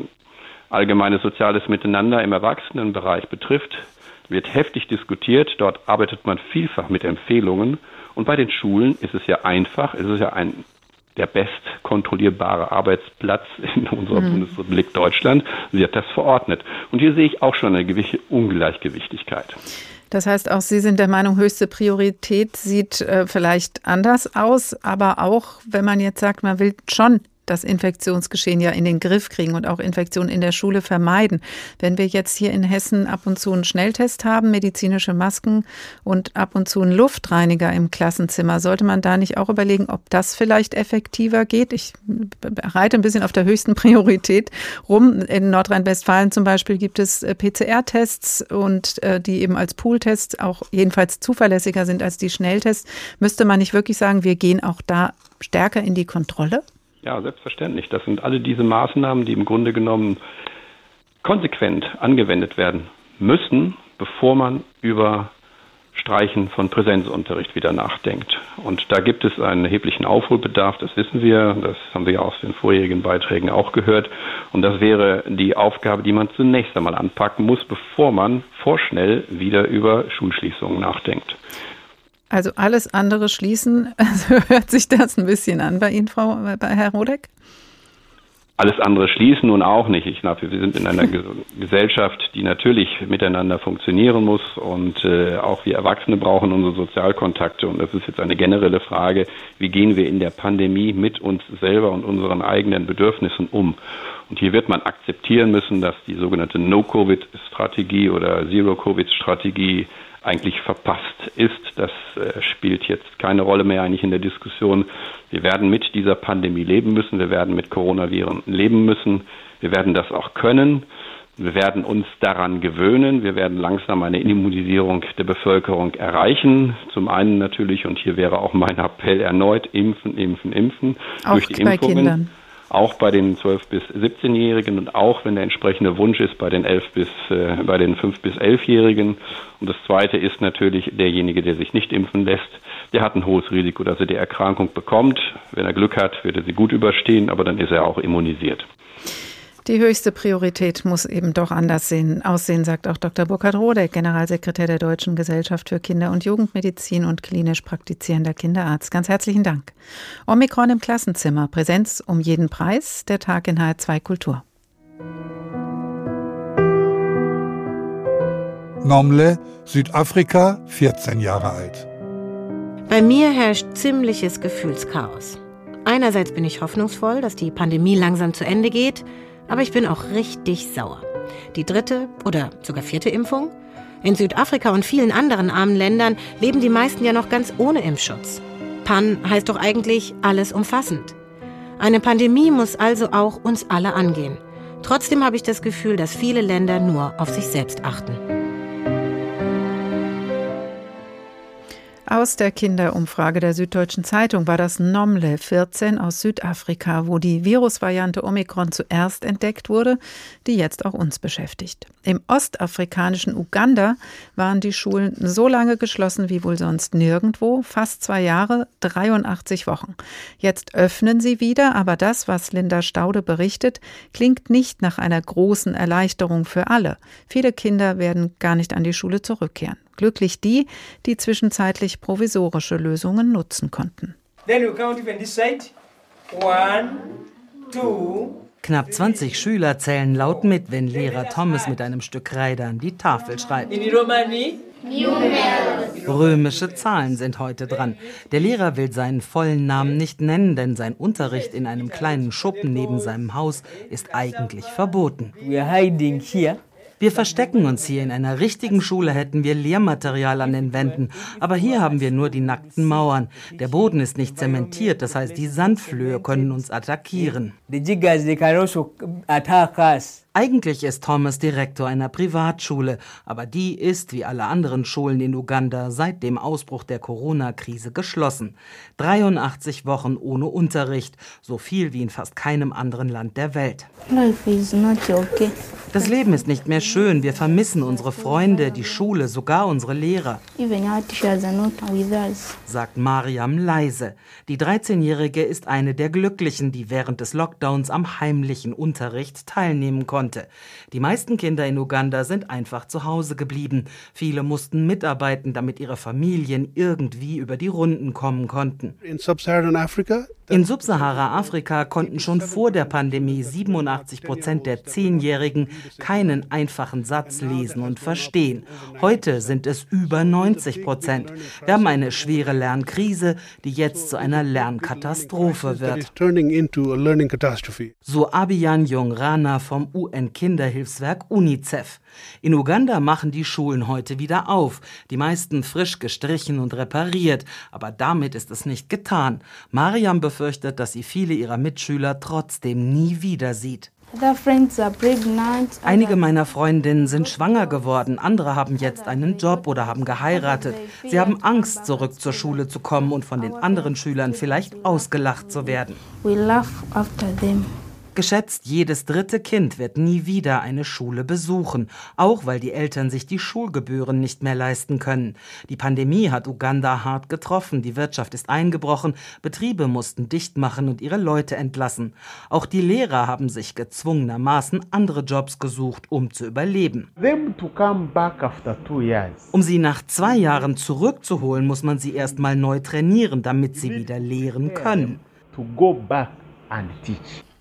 allgemeines soziales Miteinander im Erwachsenenbereich betrifft, wird heftig diskutiert. Dort arbeitet man vielfach mit Empfehlungen. Und bei den Schulen ist es ja einfach, es ist ja ein der best kontrollierbare Arbeitsplatz in unserer mhm. Bundesrepublik Deutschland wird das verordnet. Und hier sehe ich auch schon eine gewisse Ungleichgewichtigkeit. Das heißt, auch Sie sind der Meinung, höchste Priorität sieht äh, vielleicht anders aus, aber auch, wenn man jetzt sagt, man will schon das Infektionsgeschehen ja in den Griff kriegen und auch Infektionen in der Schule vermeiden. Wenn wir jetzt hier in Hessen ab und zu einen Schnelltest haben, medizinische Masken und ab und zu einen Luftreiniger im Klassenzimmer, sollte man da nicht auch überlegen, ob das vielleicht effektiver geht? Ich reite ein bisschen auf der höchsten Priorität rum. In Nordrhein-Westfalen zum Beispiel gibt es äh, PCR-Tests und äh, die eben als Pooltests auch jedenfalls zuverlässiger sind als die Schnelltests. Müsste man nicht wirklich sagen, wir gehen auch da stärker in die Kontrolle? Ja, selbstverständlich. Das sind alle diese Maßnahmen, die im Grunde genommen konsequent angewendet werden müssen, bevor man über Streichen von Präsenzunterricht wieder nachdenkt. Und da gibt es einen erheblichen Aufholbedarf, das wissen wir, das haben wir ja aus den vorherigen Beiträgen auch gehört. Und das wäre die Aufgabe, die man zunächst einmal anpacken muss, bevor man vorschnell wieder über Schulschließungen nachdenkt. Also alles andere schließen, also hört sich das ein bisschen an bei Ihnen, Frau, bei Herr Rodek? Alles andere schließen nun auch nicht. Ich glaube, wir sind in einer Gesellschaft, die natürlich miteinander funktionieren muss und äh, auch wir Erwachsene brauchen unsere Sozialkontakte. Und das ist jetzt eine generelle Frage, wie gehen wir in der Pandemie mit uns selber und unseren eigenen Bedürfnissen um? Und hier wird man akzeptieren müssen, dass die sogenannte No-Covid-Strategie oder Zero-Covid-Strategie eigentlich verpasst ist. Das äh, spielt jetzt keine Rolle mehr eigentlich in der Diskussion. Wir werden mit dieser Pandemie leben müssen. Wir werden mit Coronaviren leben müssen. Wir werden das auch können. Wir werden uns daran gewöhnen. Wir werden langsam eine Immunisierung der Bevölkerung erreichen. Zum einen natürlich, und hier wäre auch mein Appell erneut, impfen, impfen, impfen. Auch durch die bei Impfungen. Kindern auch bei den 12 bis 17-Jährigen und auch wenn der entsprechende Wunsch ist bei den 11 bis äh, bei den 5 bis 11-Jährigen. Und das zweite ist natürlich derjenige, der sich nicht impfen lässt, der hat ein hohes Risiko, dass er die Erkrankung bekommt. Wenn er Glück hat, wird er sie gut überstehen, aber dann ist er auch immunisiert. Die höchste Priorität muss eben doch anders sehen, aussehen, sagt auch Dr. Burkhard Rodeck, Generalsekretär der Deutschen Gesellschaft für Kinder- und Jugendmedizin und klinisch praktizierender Kinderarzt. Ganz herzlichen Dank. Omikron im Klassenzimmer, Präsenz um jeden Preis, der Tag in HR2 Kultur. Nomle, Südafrika, 14 Jahre alt. Bei mir herrscht ziemliches Gefühlschaos. Einerseits bin ich hoffnungsvoll, dass die Pandemie langsam zu Ende geht, aber ich bin auch richtig sauer. Die dritte oder sogar vierte Impfung? In Südafrika und vielen anderen armen Ländern leben die meisten ja noch ganz ohne Impfschutz. PAN heißt doch eigentlich alles umfassend. Eine Pandemie muss also auch uns alle angehen. Trotzdem habe ich das Gefühl, dass viele Länder nur auf sich selbst achten. Aus der Kinderumfrage der Süddeutschen Zeitung war das Nomle 14 aus Südafrika, wo die Virusvariante Omikron zuerst entdeckt wurde, die jetzt auch uns beschäftigt. Im ostafrikanischen Uganda waren die Schulen so lange geschlossen wie wohl sonst nirgendwo, fast zwei Jahre, 83 Wochen. Jetzt öffnen sie wieder, aber das, was Linda Staude berichtet, klingt nicht nach einer großen Erleichterung für alle. Viele Kinder werden gar nicht an die Schule zurückkehren. Glücklich die, die zwischenzeitlich provisorische Lösungen nutzen konnten. Knapp 20 Schüler zählen laut mit, wenn Lehrer Thomas mit einem Stück Kreide an die Tafel schreibt. Römische Zahlen sind heute dran. Der Lehrer will seinen vollen Namen nicht nennen, denn sein Unterricht in einem kleinen Schuppen neben seinem Haus ist eigentlich verboten. We are hiding here wir verstecken uns hier. In einer richtigen Schule hätten wir Lehrmaterial an den Wänden. Aber hier haben wir nur die nackten Mauern. Der Boden ist nicht zementiert, das heißt, die Sandflöhe können uns attackieren. Eigentlich ist Thomas Direktor einer Privatschule, aber die ist, wie alle anderen Schulen in Uganda, seit dem Ausbruch der Corona-Krise geschlossen. 83 Wochen ohne Unterricht, so viel wie in fast keinem anderen Land der Welt. Das Leben ist nicht mehr schön, wir vermissen unsere Freunde, die Schule, sogar unsere Lehrer, sagt Mariam leise. Die 13-Jährige ist eine der Glücklichen, die während des Lockdowns am heimlichen Unterricht teilnehmen konnten konnte. Die meisten Kinder in Uganda sind einfach zu Hause geblieben. Viele mussten mitarbeiten, damit ihre Familien irgendwie über die Runden kommen konnten. In Subsahara-Afrika konnten schon vor der Pandemie 87 Prozent der Zehnjährigen keinen einfachen Satz lesen und verstehen. Heute sind es über 90 Prozent. Wir haben eine schwere Lernkrise, die jetzt zu einer Lernkatastrophe wird. So Abiyan Jongrana vom UN-Kinderhilfswerk UNICEF. In Uganda machen die Schulen heute wieder auf, die meisten frisch gestrichen und repariert, aber damit ist es nicht getan. Mariam befürchtet, dass sie viele ihrer Mitschüler trotzdem nie wieder sieht. Einige meiner Freundinnen sind schwanger geworden, andere haben jetzt einen Job oder haben geheiratet. Sie haben Angst, zurück zur Schule zu kommen und von den anderen Schülern vielleicht ausgelacht zu werden. Geschätzt jedes dritte Kind wird nie wieder eine Schule besuchen, auch weil die Eltern sich die Schulgebühren nicht mehr leisten können. Die Pandemie hat Uganda hart getroffen, die Wirtschaft ist eingebrochen, Betriebe mussten dicht machen und ihre Leute entlassen. Auch die Lehrer haben sich gezwungenermaßen andere Jobs gesucht, um zu überleben. Um sie nach zwei Jahren zurückzuholen, muss man sie erst mal neu trainieren, damit sie wieder lehren können.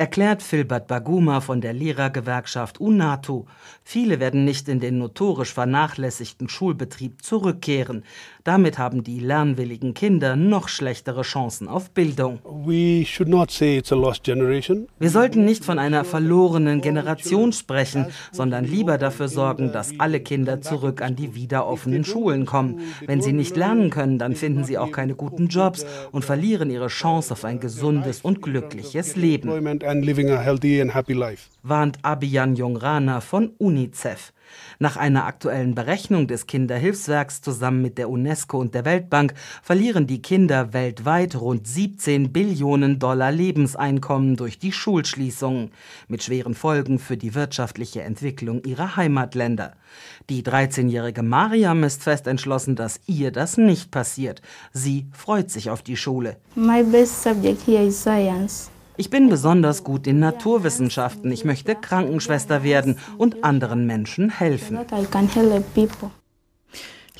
Erklärt Filbert Baguma von der Lehrergewerkschaft UNATO. Viele werden nicht in den notorisch vernachlässigten Schulbetrieb zurückkehren. Damit haben die lernwilligen Kinder noch schlechtere Chancen auf Bildung. Wir sollten nicht von einer verlorenen Generation sprechen, sondern lieber dafür sorgen, dass alle Kinder zurück an die wieder offenen Schulen kommen. Wenn sie nicht lernen können, dann finden sie auch keine guten Jobs und verlieren ihre Chance auf ein gesundes und glückliches Leben and living a healthy and happy life. Warnt Abiyan Jongrana von UNICEF. Nach einer aktuellen Berechnung des Kinderhilfswerks zusammen mit der UNESCO und der Weltbank verlieren die Kinder weltweit rund 17 Billionen Dollar Lebenseinkommen durch die Schulschließungen, mit schweren Folgen für die wirtschaftliche Entwicklung ihrer Heimatländer. Die 13-jährige Mariam ist fest entschlossen, dass ihr das nicht passiert. Sie freut sich auf die Schule. My best subject here is science. Ich bin besonders gut in Naturwissenschaften. Ich möchte Krankenschwester werden und anderen Menschen helfen.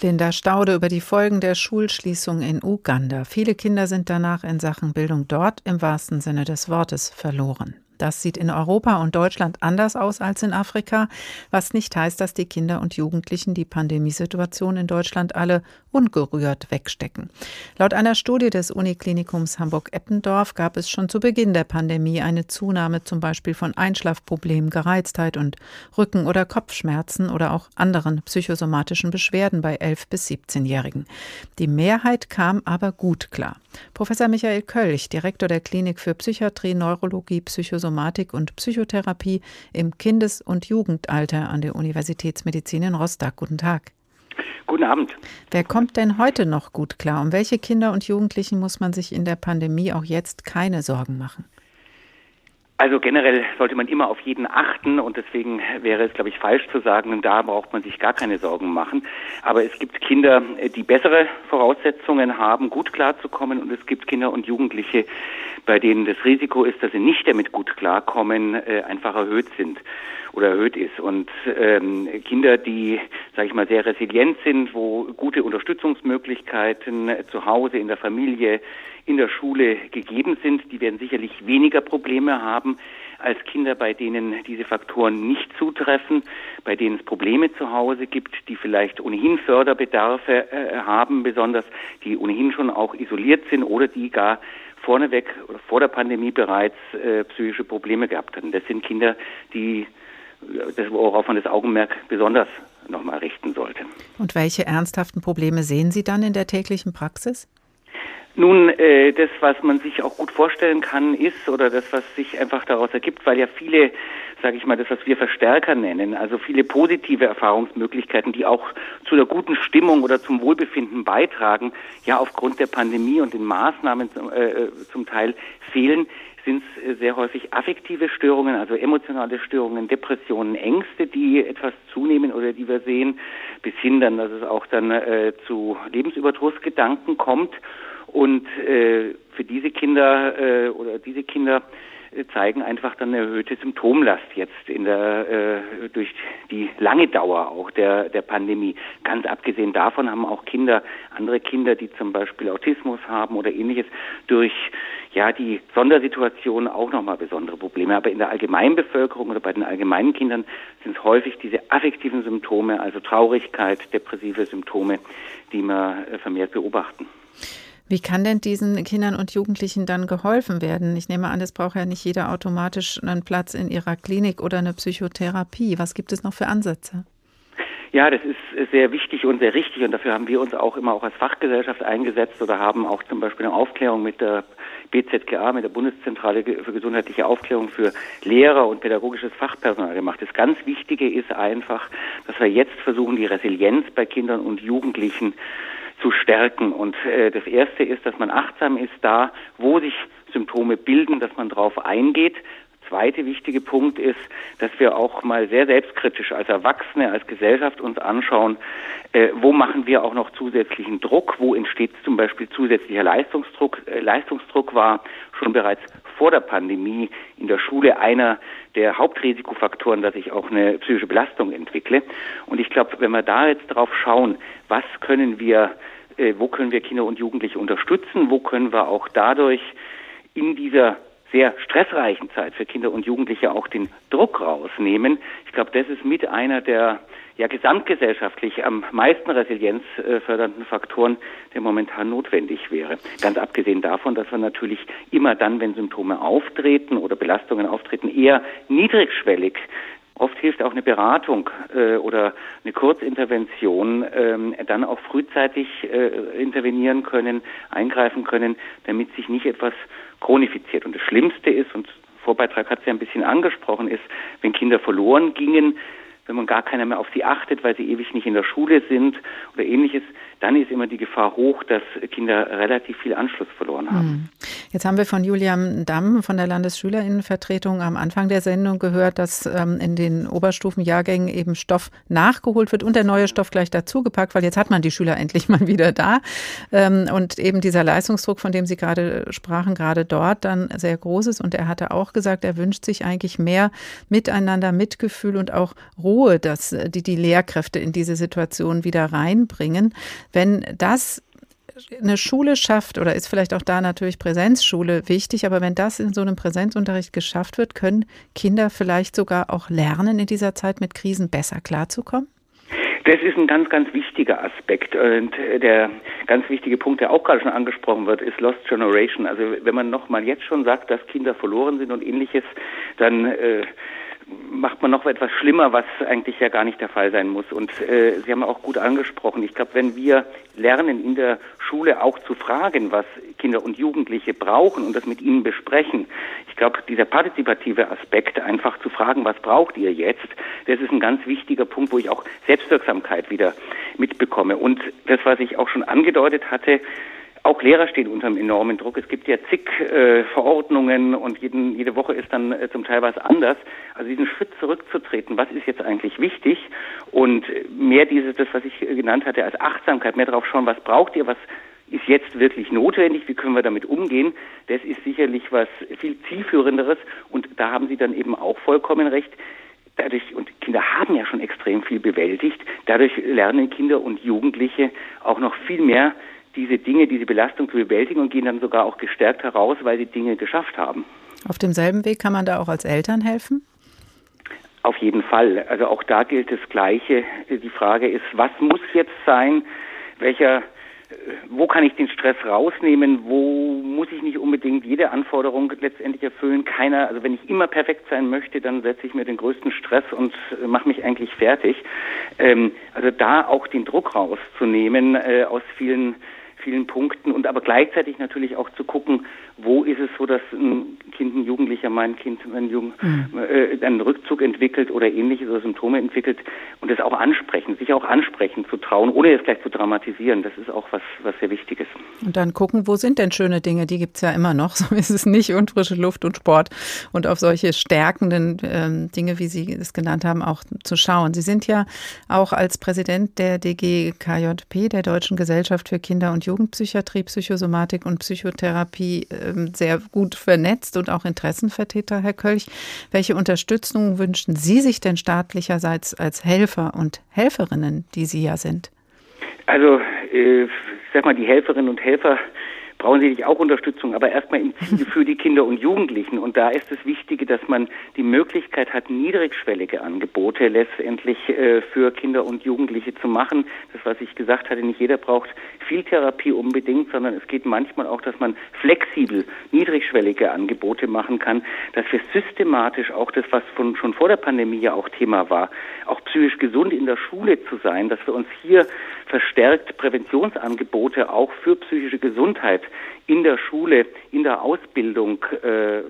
Linda Staude über die Folgen der Schulschließung in Uganda. Viele Kinder sind danach in Sachen Bildung dort im wahrsten Sinne des Wortes verloren. Das sieht in Europa und Deutschland anders aus als in Afrika, was nicht heißt, dass die Kinder und Jugendlichen die Pandemiesituation in Deutschland alle ungerührt wegstecken. Laut einer Studie des Uniklinikums Hamburg-Eppendorf gab es schon zu Beginn der Pandemie eine Zunahme zum Beispiel von Einschlafproblemen, Gereiztheit und Rücken- oder Kopfschmerzen oder auch anderen psychosomatischen Beschwerden bei 11- bis 17-Jährigen. Die Mehrheit kam aber gut klar. Professor Michael Kölch, Direktor der Klinik für Psychiatrie, Neurologie, Psychosomatik und Psychotherapie im Kindes- und Jugendalter an der Universitätsmedizin in Rostock. Guten Tag. Guten Abend. Wer kommt denn heute noch gut klar? Um welche Kinder und Jugendlichen muss man sich in der Pandemie auch jetzt keine Sorgen machen? Also generell sollte man immer auf jeden achten und deswegen wäre es, glaube ich, falsch zu sagen, da braucht man sich gar keine Sorgen machen. Aber es gibt Kinder, die bessere Voraussetzungen haben, gut klarzukommen und es gibt Kinder und Jugendliche, bei denen das Risiko ist, dass sie nicht damit gut klarkommen, äh, einfach erhöht sind oder erhöht ist. Und ähm, Kinder, die, sage ich mal, sehr resilient sind, wo gute Unterstützungsmöglichkeiten zu Hause, in der Familie, in der Schule gegeben sind, die werden sicherlich weniger Probleme haben als Kinder, bei denen diese Faktoren nicht zutreffen, bei denen es Probleme zu Hause gibt, die vielleicht ohnehin Förderbedarfe äh, haben, besonders die ohnehin schon auch isoliert sind oder die gar vorneweg oder vor der Pandemie bereits äh, psychische Probleme gehabt hatten. Das sind Kinder, die das, worauf man das Augenmerk besonders nochmal richten sollte. Und welche ernsthaften Probleme sehen Sie dann in der täglichen Praxis? Nun, äh, das, was man sich auch gut vorstellen kann, ist, oder das, was sich einfach daraus ergibt, weil ja viele, sage ich mal, das, was wir Verstärker nennen, also viele positive Erfahrungsmöglichkeiten, die auch zu der guten Stimmung oder zum Wohlbefinden beitragen, ja aufgrund der Pandemie und den Maßnahmen zum, äh, zum Teil fehlen, sind es äh, sehr häufig affektive Störungen, also emotionale Störungen, Depressionen, Ängste, die etwas zunehmen oder die wir sehen, bis hin dann, dass es auch dann äh, zu Lebensüberdrussgedanken kommt. Und äh, für diese Kinder äh, oder diese Kinder zeigen einfach dann eine erhöhte Symptomlast jetzt in der äh, durch die lange Dauer auch der der Pandemie. Ganz abgesehen davon haben auch Kinder, andere Kinder, die zum Beispiel Autismus haben oder ähnliches, durch ja die Sondersituation auch nochmal besondere Probleme. Aber in der Allgemeinbevölkerung oder bei den allgemeinen Kindern sind es häufig diese affektiven Symptome, also Traurigkeit, depressive Symptome, die wir äh, vermehrt beobachten. Wie kann denn diesen Kindern und Jugendlichen dann geholfen werden? Ich nehme an, es braucht ja nicht jeder automatisch einen Platz in ihrer Klinik oder eine Psychotherapie. Was gibt es noch für Ansätze? Ja, das ist sehr wichtig und sehr richtig und dafür haben wir uns auch immer auch als Fachgesellschaft eingesetzt oder haben auch zum Beispiel eine Aufklärung mit der BZGA, mit der Bundeszentrale für gesundheitliche Aufklärung für Lehrer und pädagogisches Fachpersonal gemacht. Das ganz Wichtige ist einfach, dass wir jetzt versuchen, die Resilienz bei Kindern und Jugendlichen zu stärken. Und äh, das Erste ist, dass man achtsam ist da, wo sich Symptome bilden, dass man darauf eingeht. Zweite wichtige Punkt ist, dass wir auch mal sehr selbstkritisch als Erwachsene, als Gesellschaft uns anschauen, äh, wo machen wir auch noch zusätzlichen Druck, wo entsteht zum Beispiel zusätzlicher Leistungsdruck. Äh, Leistungsdruck war schon bereits vor der Pandemie in der Schule einer der Hauptrisikofaktoren, dass ich auch eine psychische Belastung entwickle. Und ich glaube, wenn wir da jetzt drauf schauen, was können wir, äh, wo können wir Kinder und Jugendliche unterstützen, wo können wir auch dadurch in dieser sehr stressreichen Zeit für Kinder und Jugendliche auch den Druck rausnehmen. Ich glaube, das ist mit einer der ja gesamtgesellschaftlich am meisten resilienzfördernden Faktoren, der momentan notwendig wäre. Ganz abgesehen davon, dass wir natürlich immer dann, wenn Symptome auftreten oder Belastungen auftreten, eher niedrigschwellig Oft hilft auch eine Beratung äh, oder eine Kurzintervention, ähm, dann auch frühzeitig äh, intervenieren können, eingreifen können, damit sich nicht etwas chronifiziert. Und das Schlimmste ist, und Vorbeitrag hat es ja ein bisschen angesprochen, ist, wenn Kinder verloren gingen, wenn man gar keiner mehr auf sie achtet, weil sie ewig nicht in der Schule sind oder ähnliches, dann ist immer die Gefahr hoch, dass Kinder relativ viel Anschluss verloren haben. Hm. Jetzt haben wir von Julian Damm von der Landesschülerinnenvertretung am Anfang der Sendung gehört, dass ähm, in den Oberstufenjahrgängen eben Stoff nachgeholt wird und der neue Stoff gleich dazugepackt, weil jetzt hat man die Schüler endlich mal wieder da. Ähm, und eben dieser Leistungsdruck, von dem Sie gerade sprachen, gerade dort dann sehr groß ist. Und er hatte auch gesagt, er wünscht sich eigentlich mehr Miteinander, Mitgefühl und auch Ruhe, dass die, die Lehrkräfte in diese Situation wieder reinbringen. Wenn das eine Schule schafft, oder ist vielleicht auch da natürlich Präsenzschule wichtig, aber wenn das in so einem Präsenzunterricht geschafft wird, können Kinder vielleicht sogar auch lernen, in dieser Zeit mit Krisen besser klarzukommen? Das ist ein ganz, ganz wichtiger Aspekt. Und der ganz wichtige Punkt, der auch gerade schon angesprochen wird, ist Lost Generation. Also wenn man nochmal jetzt schon sagt, dass Kinder verloren sind und ähnliches, dann äh, macht man noch etwas schlimmer, was eigentlich ja gar nicht der Fall sein muss. Und äh, Sie haben auch gut angesprochen. Ich glaube, wenn wir lernen, in der Schule auch zu fragen, was Kinder und Jugendliche brauchen und das mit ihnen besprechen, ich glaube, dieser partizipative Aspekt, einfach zu fragen, was braucht ihr jetzt, das ist ein ganz wichtiger Punkt, wo ich auch Selbstwirksamkeit wieder mitbekomme. Und das, was ich auch schon angedeutet hatte, auch Lehrer stehen unter einem enormen Druck. Es gibt ja zig äh, Verordnungen und jeden, jede Woche ist dann äh, zum Teil was anders. Also diesen Schritt zurückzutreten, was ist jetzt eigentlich wichtig und mehr dieses, das, was ich genannt hatte, als Achtsamkeit, mehr darauf schauen, was braucht ihr, was ist jetzt wirklich notwendig, wie können wir damit umgehen, das ist sicherlich was viel zielführenderes und da haben Sie dann eben auch vollkommen recht. Dadurch, und Kinder haben ja schon extrem viel bewältigt, dadurch lernen Kinder und Jugendliche auch noch viel mehr diese Dinge, diese Belastung zu bewältigen und gehen dann sogar auch gestärkt heraus, weil sie Dinge geschafft haben. Auf demselben Weg kann man da auch als Eltern helfen? Auf jeden Fall. Also auch da gilt das Gleiche. Die Frage ist, was muss jetzt sein? Welcher, wo kann ich den Stress rausnehmen? Wo muss ich nicht unbedingt jede Anforderung letztendlich erfüllen? Keiner, also wenn ich immer perfekt sein möchte, dann setze ich mir den größten Stress und mache mich eigentlich fertig. Ähm, also da auch den Druck rauszunehmen äh, aus vielen vielen Punkten und aber gleichzeitig natürlich auch zu gucken, wo ist es so, dass ein Kind, ein Jugendlicher, mein Kind, ein Jung, mhm. äh, einen Rückzug entwickelt oder ähnliches oder Symptome entwickelt und das auch ansprechen, sich auch ansprechen zu trauen, ohne es gleich zu dramatisieren. Das ist auch was, was sehr wichtig ist. Und dann gucken, wo sind denn schöne Dinge? Die gibt es ja immer noch, so ist es nicht. Und frische Luft und Sport und auf solche stärkenden ähm, Dinge, wie Sie es genannt haben, auch zu schauen. Sie sind ja auch als Präsident der DGKJP, der Deutschen Gesellschaft für Kinder- und Jugendpsychiatrie, Psychosomatik und Psychotherapie, äh, sehr gut vernetzt und auch Interessenvertreter, Herr Kölch. Welche Unterstützung wünschen Sie sich denn staatlicherseits als Helfer und Helferinnen, die Sie ja sind? Also, äh, ich sag mal, die Helferinnen und Helfer brauchen sie nicht auch Unterstützung, aber erstmal im Ziel für die Kinder und Jugendlichen. Und da ist das Wichtige, dass man die Möglichkeit hat, niedrigschwellige Angebote letztendlich äh, für Kinder und Jugendliche zu machen. Das, was ich gesagt hatte, nicht jeder braucht viel Therapie unbedingt, sondern es geht manchmal auch, dass man flexibel niedrigschwellige Angebote machen kann, dass wir systematisch auch das, was von, schon vor der Pandemie ja auch Thema war, auch psychisch gesund in der Schule zu sein, dass wir uns hier verstärkt Präventionsangebote auch für psychische Gesundheit in der Schule, in der Ausbildung äh,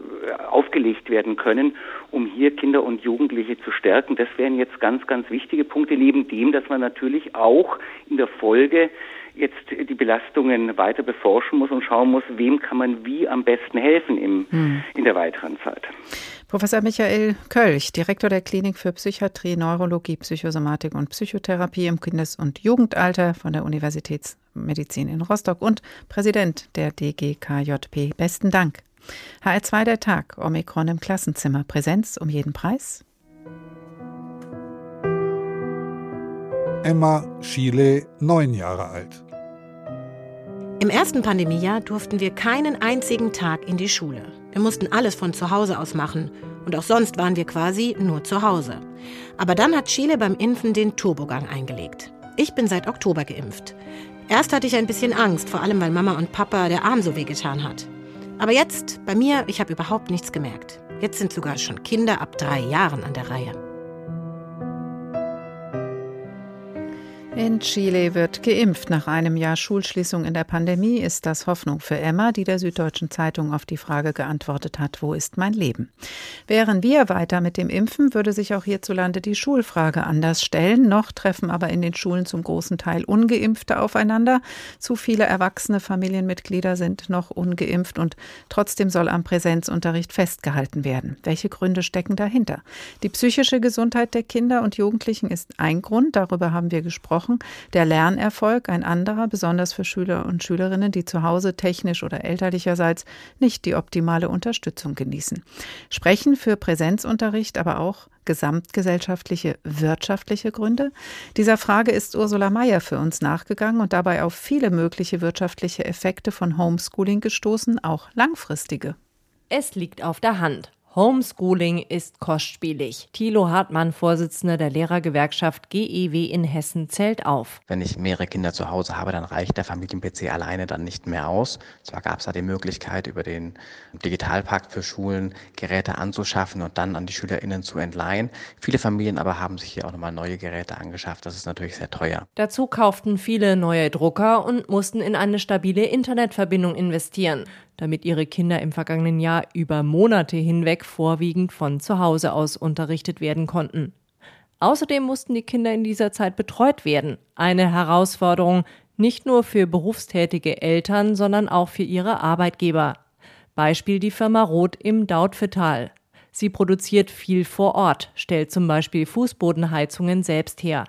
aufgelegt werden können, um hier Kinder und Jugendliche zu stärken. Das wären jetzt ganz, ganz wichtige Punkte, neben dem, dass man natürlich auch in der Folge jetzt die Belastungen weiter beforschen muss und schauen muss, wem kann man wie am besten helfen im, hm. in der weiteren Zeit. Professor Michael Kölch, Direktor der Klinik für Psychiatrie, Neurologie, Psychosomatik und Psychotherapie im Kindes- und Jugendalter von der Universitätsmedizin in Rostock und Präsident der DGKJP. Besten Dank. HR2 der Tag, Omikron im Klassenzimmer, Präsenz um jeden Preis. Emma Schiele, neun Jahre alt. Im ersten Pandemiejahr durften wir keinen einzigen Tag in die Schule. Wir mussten alles von zu Hause aus machen. Und auch sonst waren wir quasi nur zu Hause. Aber dann hat Chile beim Impfen den Turbogang eingelegt. Ich bin seit Oktober geimpft. Erst hatte ich ein bisschen Angst, vor allem weil Mama und Papa der Arm so wehgetan hat. Aber jetzt, bei mir, ich habe überhaupt nichts gemerkt. Jetzt sind sogar schon Kinder ab drei Jahren an der Reihe. In Chile wird geimpft. Nach einem Jahr Schulschließung in der Pandemie ist das Hoffnung für Emma, die der Süddeutschen Zeitung auf die Frage geantwortet hat, wo ist mein Leben? Wären wir weiter mit dem Impfen, würde sich auch hierzulande die Schulfrage anders stellen. Noch treffen aber in den Schulen zum großen Teil ungeimpfte aufeinander. Zu viele erwachsene Familienmitglieder sind noch ungeimpft und trotzdem soll am Präsenzunterricht festgehalten werden. Welche Gründe stecken dahinter? Die psychische Gesundheit der Kinder und Jugendlichen ist ein Grund, darüber haben wir gesprochen gesprochen. Der Lernerfolg ein anderer, besonders für Schüler und Schülerinnen, die zu Hause technisch oder elterlicherseits nicht die optimale Unterstützung genießen. Sprechen für Präsenzunterricht aber auch gesamtgesellschaftliche, wirtschaftliche Gründe? Dieser Frage ist Ursula Mayer für uns nachgegangen und dabei auf viele mögliche wirtschaftliche Effekte von Homeschooling gestoßen, auch langfristige. Es liegt auf der Hand. Homeschooling ist kostspielig. Thilo Hartmann, Vorsitzender der Lehrergewerkschaft GEW in Hessen, zählt auf. Wenn ich mehrere Kinder zu Hause habe, dann reicht der Familien-PC alleine dann nicht mehr aus. Zwar gab es da die Möglichkeit, über den Digitalpakt für Schulen Geräte anzuschaffen und dann an die SchülerInnen zu entleihen. Viele Familien aber haben sich hier auch nochmal neue Geräte angeschafft. Das ist natürlich sehr teuer. Dazu kauften viele neue Drucker und mussten in eine stabile Internetverbindung investieren damit ihre Kinder im vergangenen Jahr über Monate hinweg vorwiegend von zu Hause aus unterrichtet werden konnten. Außerdem mussten die Kinder in dieser Zeit betreut werden. Eine Herausforderung nicht nur für berufstätige Eltern, sondern auch für ihre Arbeitgeber. Beispiel die Firma Roth im Dautphetal. Sie produziert viel vor Ort, stellt zum Beispiel Fußbodenheizungen selbst her.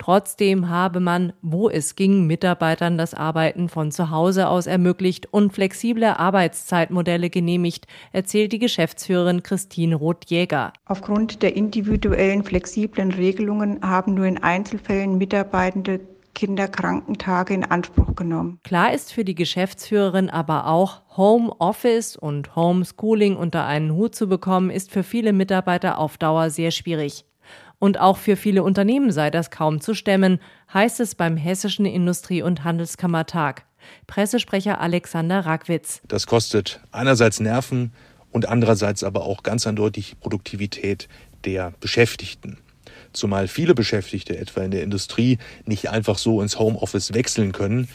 Trotzdem habe man, wo es ging, Mitarbeitern das Arbeiten von zu Hause aus ermöglicht und flexible Arbeitszeitmodelle genehmigt, erzählt die Geschäftsführerin Christine Roth-Jäger. Aufgrund der individuellen flexiblen Regelungen haben nur in Einzelfällen Mitarbeitende Kinderkrankentage in Anspruch genommen. Klar ist für die Geschäftsführerin aber auch, Homeoffice und Homeschooling unter einen Hut zu bekommen, ist für viele Mitarbeiter auf Dauer sehr schwierig. Und auch für viele Unternehmen sei das kaum zu stemmen, heißt es beim Hessischen Industrie- und Handelskammertag. Pressesprecher Alexander Rackwitz. Das kostet einerseits Nerven und andererseits aber auch ganz eindeutig Produktivität der Beschäftigten. Zumal viele Beschäftigte, etwa in der Industrie, nicht einfach so ins Homeoffice wechseln können.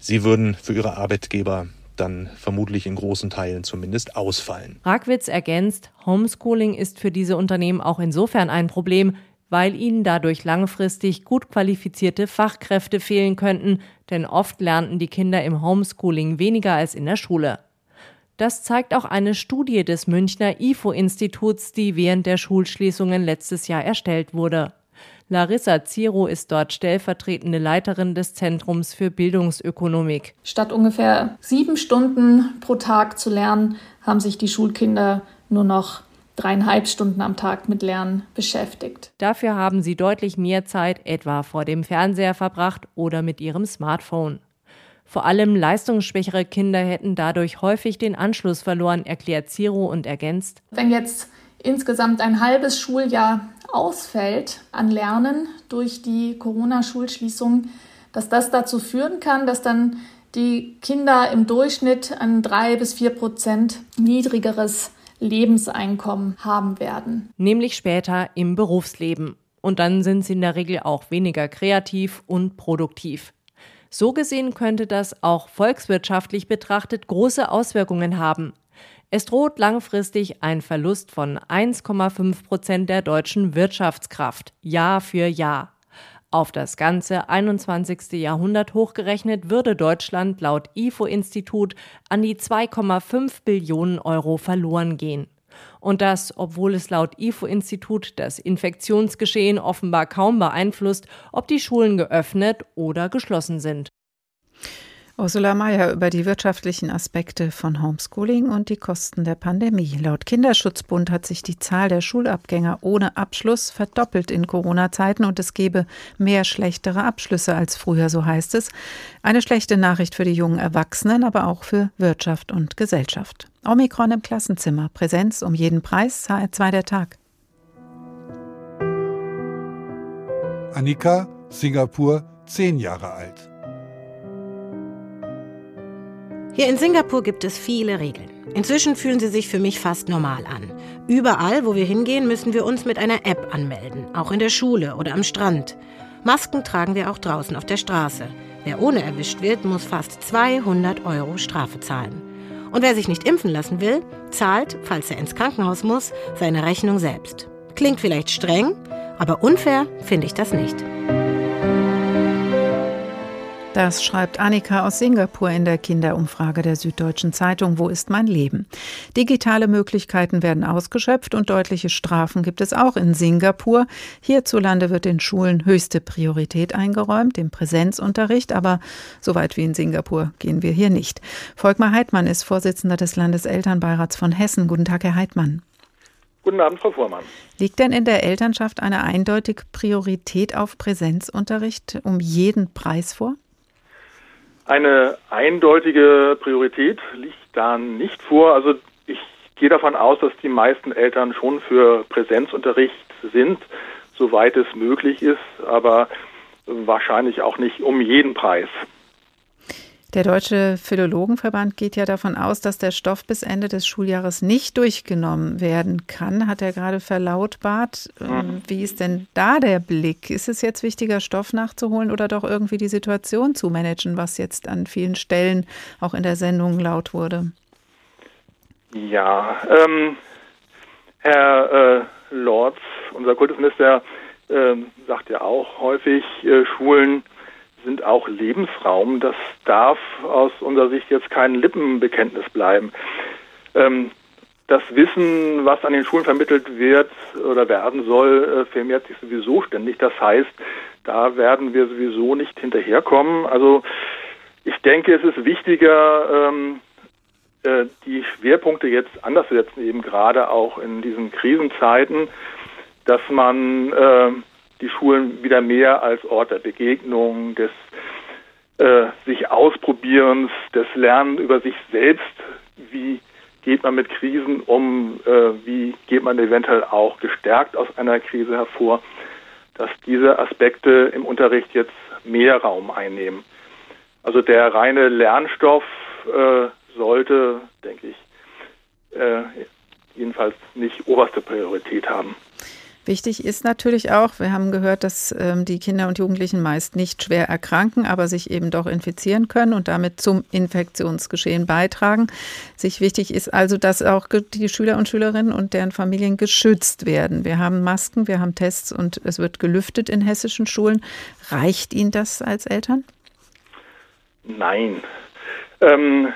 Sie würden für ihre Arbeitgeber dann vermutlich in großen Teilen zumindest ausfallen. Rackwitz ergänzt, Homeschooling ist für diese Unternehmen auch insofern ein Problem, weil ihnen dadurch langfristig gut qualifizierte Fachkräfte fehlen könnten, denn oft lernten die Kinder im Homeschooling weniger als in der Schule. Das zeigt auch eine Studie des Münchner IFO-Instituts, die während der Schulschließungen letztes Jahr erstellt wurde. Larissa Ziro ist dort stellvertretende Leiterin des Zentrums für Bildungsökonomik. Statt ungefähr sieben Stunden pro Tag zu lernen, haben sich die Schulkinder nur noch dreieinhalb Stunden am Tag mit Lernen beschäftigt. Dafür haben sie deutlich mehr Zeit etwa vor dem Fernseher verbracht oder mit ihrem Smartphone. Vor allem leistungsschwächere Kinder hätten dadurch häufig den Anschluss verloren, erklärt Ziro und ergänzt. Wenn jetzt insgesamt ein halbes Schuljahr ausfällt an Lernen durch die Corona-Schulschließung, dass das dazu führen kann, dass dann die Kinder im Durchschnitt ein drei bis vier Prozent niedrigeres Lebenseinkommen haben werden. Nämlich später im Berufsleben. Und dann sind sie in der Regel auch weniger kreativ und produktiv. So gesehen könnte das auch volkswirtschaftlich betrachtet große Auswirkungen haben. Es droht langfristig ein Verlust von 1,5 Prozent der deutschen Wirtschaftskraft, Jahr für Jahr. Auf das ganze 21. Jahrhundert hochgerechnet würde Deutschland laut IFO-Institut an die 2,5 Billionen Euro verloren gehen. Und das, obwohl es laut IFO-Institut das Infektionsgeschehen offenbar kaum beeinflusst, ob die Schulen geöffnet oder geschlossen sind. Ursula Mayer über die wirtschaftlichen Aspekte von Homeschooling und die Kosten der Pandemie. Laut Kinderschutzbund hat sich die Zahl der Schulabgänger ohne Abschluss verdoppelt in Corona-Zeiten und es gebe mehr schlechtere Abschlüsse als früher, so heißt es. Eine schlechte Nachricht für die jungen Erwachsenen, aber auch für Wirtschaft und Gesellschaft. Omikron im Klassenzimmer, Präsenz um jeden Preis, HR2 der Tag. Annika, Singapur, zehn Jahre alt. Hier in Singapur gibt es viele Regeln. Inzwischen fühlen sie sich für mich fast normal an. Überall, wo wir hingehen, müssen wir uns mit einer App anmelden, auch in der Schule oder am Strand. Masken tragen wir auch draußen auf der Straße. Wer ohne erwischt wird, muss fast 200 Euro Strafe zahlen. Und wer sich nicht impfen lassen will, zahlt, falls er ins Krankenhaus muss, seine Rechnung selbst. Klingt vielleicht streng, aber unfair finde ich das nicht. Das schreibt Annika aus Singapur in der Kinderumfrage der Süddeutschen Zeitung Wo ist mein Leben? Digitale Möglichkeiten werden ausgeschöpft und deutliche Strafen gibt es auch in Singapur. Hierzulande wird den Schulen höchste Priorität eingeräumt, dem Präsenzunterricht, aber so weit wie in Singapur gehen wir hier nicht. Volkmar Heidmann ist Vorsitzender des Landeselternbeirats von Hessen. Guten Tag, Herr Heidmann. Guten Abend, Frau Fuhrmann. Liegt denn in der Elternschaft eine eindeutige Priorität auf Präsenzunterricht um jeden Preis vor? Eine eindeutige Priorität liegt da nicht vor. Also ich gehe davon aus, dass die meisten Eltern schon für Präsenzunterricht sind, soweit es möglich ist, aber wahrscheinlich auch nicht um jeden Preis. Der Deutsche Philologenverband geht ja davon aus, dass der Stoff bis Ende des Schuljahres nicht durchgenommen werden kann, hat er gerade verlautbart. Ähm, mhm. Wie ist denn da der Blick? Ist es jetzt wichtiger, Stoff nachzuholen oder doch irgendwie die Situation zu managen, was jetzt an vielen Stellen auch in der Sendung laut wurde? Ja, ähm, Herr äh, Lorz, unser Kultusminister, äh, sagt ja auch häufig, äh, Schulen sind auch Lebensraum. Das darf aus unserer Sicht jetzt kein Lippenbekenntnis bleiben. Ähm, das Wissen, was an den Schulen vermittelt wird oder werden soll, äh, vermehrt sich sowieso ständig. Das heißt, da werden wir sowieso nicht hinterherkommen. Also ich denke, es ist wichtiger, ähm, äh, die Schwerpunkte jetzt anders zu setzen, eben gerade auch in diesen Krisenzeiten, dass man äh, die Schulen wieder mehr als Ort der Begegnung, des äh, sich Ausprobierens, des Lernen über sich selbst. Wie geht man mit Krisen um? Äh, wie geht man eventuell auch gestärkt aus einer Krise hervor? Dass diese Aspekte im Unterricht jetzt mehr Raum einnehmen. Also der reine Lernstoff äh, sollte, denke ich, äh, jedenfalls nicht oberste Priorität haben. Wichtig ist natürlich auch, wir haben gehört, dass ähm, die Kinder und Jugendlichen meist nicht schwer erkranken, aber sich eben doch infizieren können und damit zum Infektionsgeschehen beitragen. Sich wichtig ist also, dass auch die Schüler und Schülerinnen und deren Familien geschützt werden. Wir haben Masken, wir haben Tests und es wird gelüftet in hessischen Schulen. Reicht Ihnen das als Eltern? Nein. Ähm,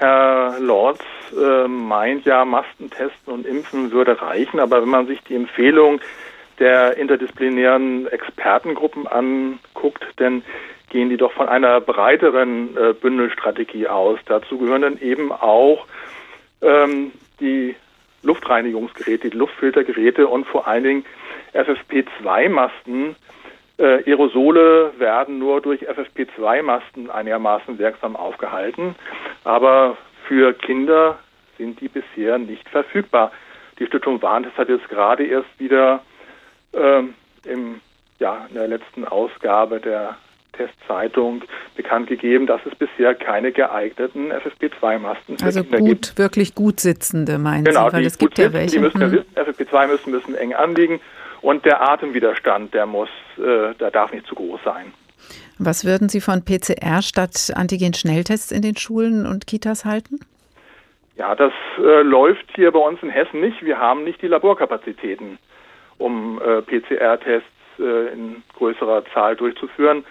Herr Lorz äh, meint ja, Masten testen und impfen würde reichen, aber wenn man sich die Empfehlung der interdisziplinären Expertengruppen anguckt, denn gehen die doch von einer breiteren äh, Bündelstrategie aus. Dazu gehören dann eben auch ähm, die Luftreinigungsgeräte, die Luftfiltergeräte und vor allen Dingen FFP2-Masten. Äh, Aerosole werden nur durch FFP2-Masten einigermaßen wirksam aufgehalten, aber für Kinder sind die bisher nicht verfügbar. Die Stiftung Warntest hat jetzt gerade erst wieder ähm, im, ja, in der letzten Ausgabe der Testzeitung bekannt gegeben, dass es bisher keine geeigneten FFP2-Masten Also gut, gibt. wirklich gut sitzende, meinen genau, Sie? Weil es gibt ja welche. Die müssen hm. wissen, FFP2 müssen, müssen eng anliegen und der Atemwiderstand, der muss, äh, der darf nicht zu groß sein. Was würden Sie von PCR statt Antigen-Schnelltests in den Schulen und Kitas halten? Ja, das äh, läuft hier bei uns in Hessen nicht. Wir haben nicht die Laborkapazitäten, um äh, PCR-Tests äh, in größerer Zahl durchzuführen.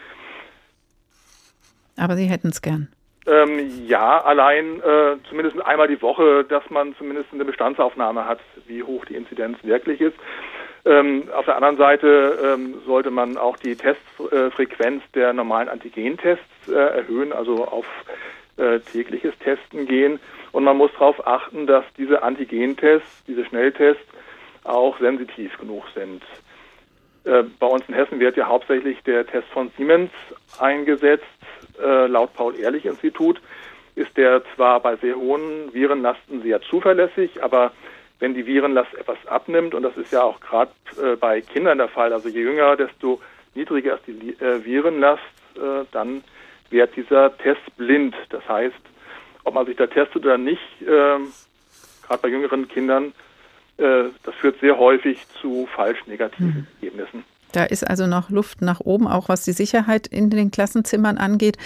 Aber Sie hätten es gern. Ähm, ja, allein äh, zumindest einmal die Woche, dass man zumindest eine Bestandsaufnahme hat, wie hoch die Inzidenz wirklich ist. Ähm, auf der anderen Seite ähm, sollte man auch die Testfrequenz der normalen Antigentests äh, erhöhen, also auf äh, tägliches Testen gehen. Und man muss darauf achten, dass diese Antigentests, diese Schnelltests auch sensitiv genug sind. Äh, bei uns in Hessen wird ja hauptsächlich der Test von Siemens eingesetzt. Äh, laut Paul-Ehrlich-Institut ist der zwar bei sehr hohen Virenlasten sehr zuverlässig, aber wenn die Virenlast etwas abnimmt, und das ist ja auch gerade äh, bei Kindern der Fall, also je jünger, desto niedriger ist die äh, Virenlast, äh, dann wird dieser Test blind. Das heißt, ob man sich da testet oder nicht, ähm, gerade bei jüngeren Kindern, äh, das führt sehr häufig zu falsch negativen mhm. Ergebnissen. Da ist also noch Luft nach oben, auch was die Sicherheit in den Klassenzimmern angeht.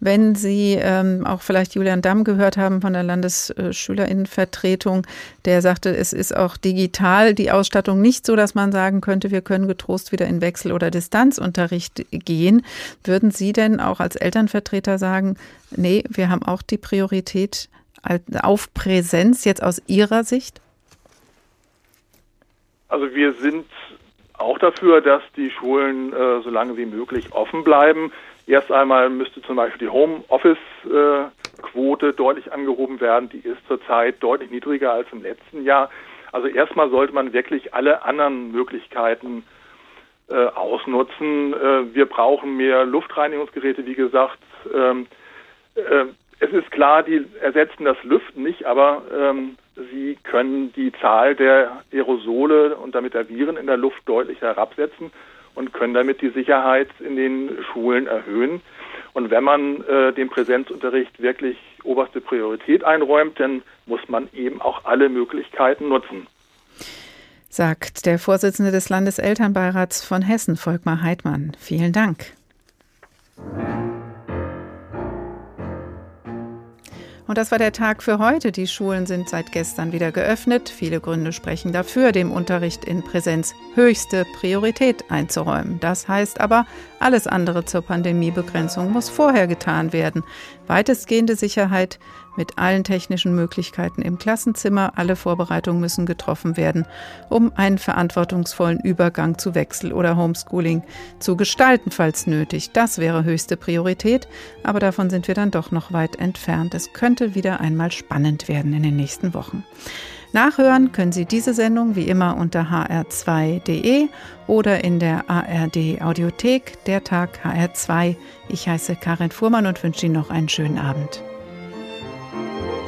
Wenn Sie ähm, auch vielleicht Julian Damm gehört haben von der Landesschülerinnenvertretung, der sagte, es ist auch digital die Ausstattung nicht so, dass man sagen könnte, wir können getrost wieder in Wechsel- oder Distanzunterricht gehen. Würden Sie denn auch als Elternvertreter sagen, nee, wir haben auch die Priorität auf Präsenz jetzt aus Ihrer Sicht? Also wir sind auch dafür, dass die Schulen äh, so lange wie möglich offen bleiben. Erst einmal müsste zum Beispiel die Homeoffice-Quote deutlich angehoben werden. Die ist zurzeit deutlich niedriger als im letzten Jahr. Also erstmal sollte man wirklich alle anderen Möglichkeiten äh, ausnutzen. Äh, wir brauchen mehr Luftreinigungsgeräte, wie gesagt. Ähm, äh, es ist klar, die ersetzen das Lüften nicht, aber ähm, sie können die Zahl der Aerosole und damit der Viren in der Luft deutlich herabsetzen und können damit die Sicherheit in den Schulen erhöhen. Und wenn man äh, dem Präsenzunterricht wirklich oberste Priorität einräumt, dann muss man eben auch alle Möglichkeiten nutzen. Sagt der Vorsitzende des Landeselternbeirats von Hessen, Volkmar Heidmann. Vielen Dank. Und das war der Tag für heute. Die Schulen sind seit gestern wieder geöffnet. Viele Gründe sprechen dafür, dem Unterricht in Präsenz höchste Priorität einzuräumen. Das heißt aber, alles andere zur Pandemiebegrenzung muss vorher getan werden. Weitestgehende Sicherheit mit allen technischen Möglichkeiten im Klassenzimmer. Alle Vorbereitungen müssen getroffen werden, um einen verantwortungsvollen Übergang zu Wechsel oder Homeschooling zu gestalten, falls nötig. Das wäre höchste Priorität, aber davon sind wir dann doch noch weit entfernt. Es könnte wieder einmal spannend werden in den nächsten Wochen. Nachhören können Sie diese Sendung wie immer unter hr2.de oder in der ARD Audiothek, der Tag HR2. Ich heiße Karin Fuhrmann und wünsche Ihnen noch einen schönen Abend. Thank you.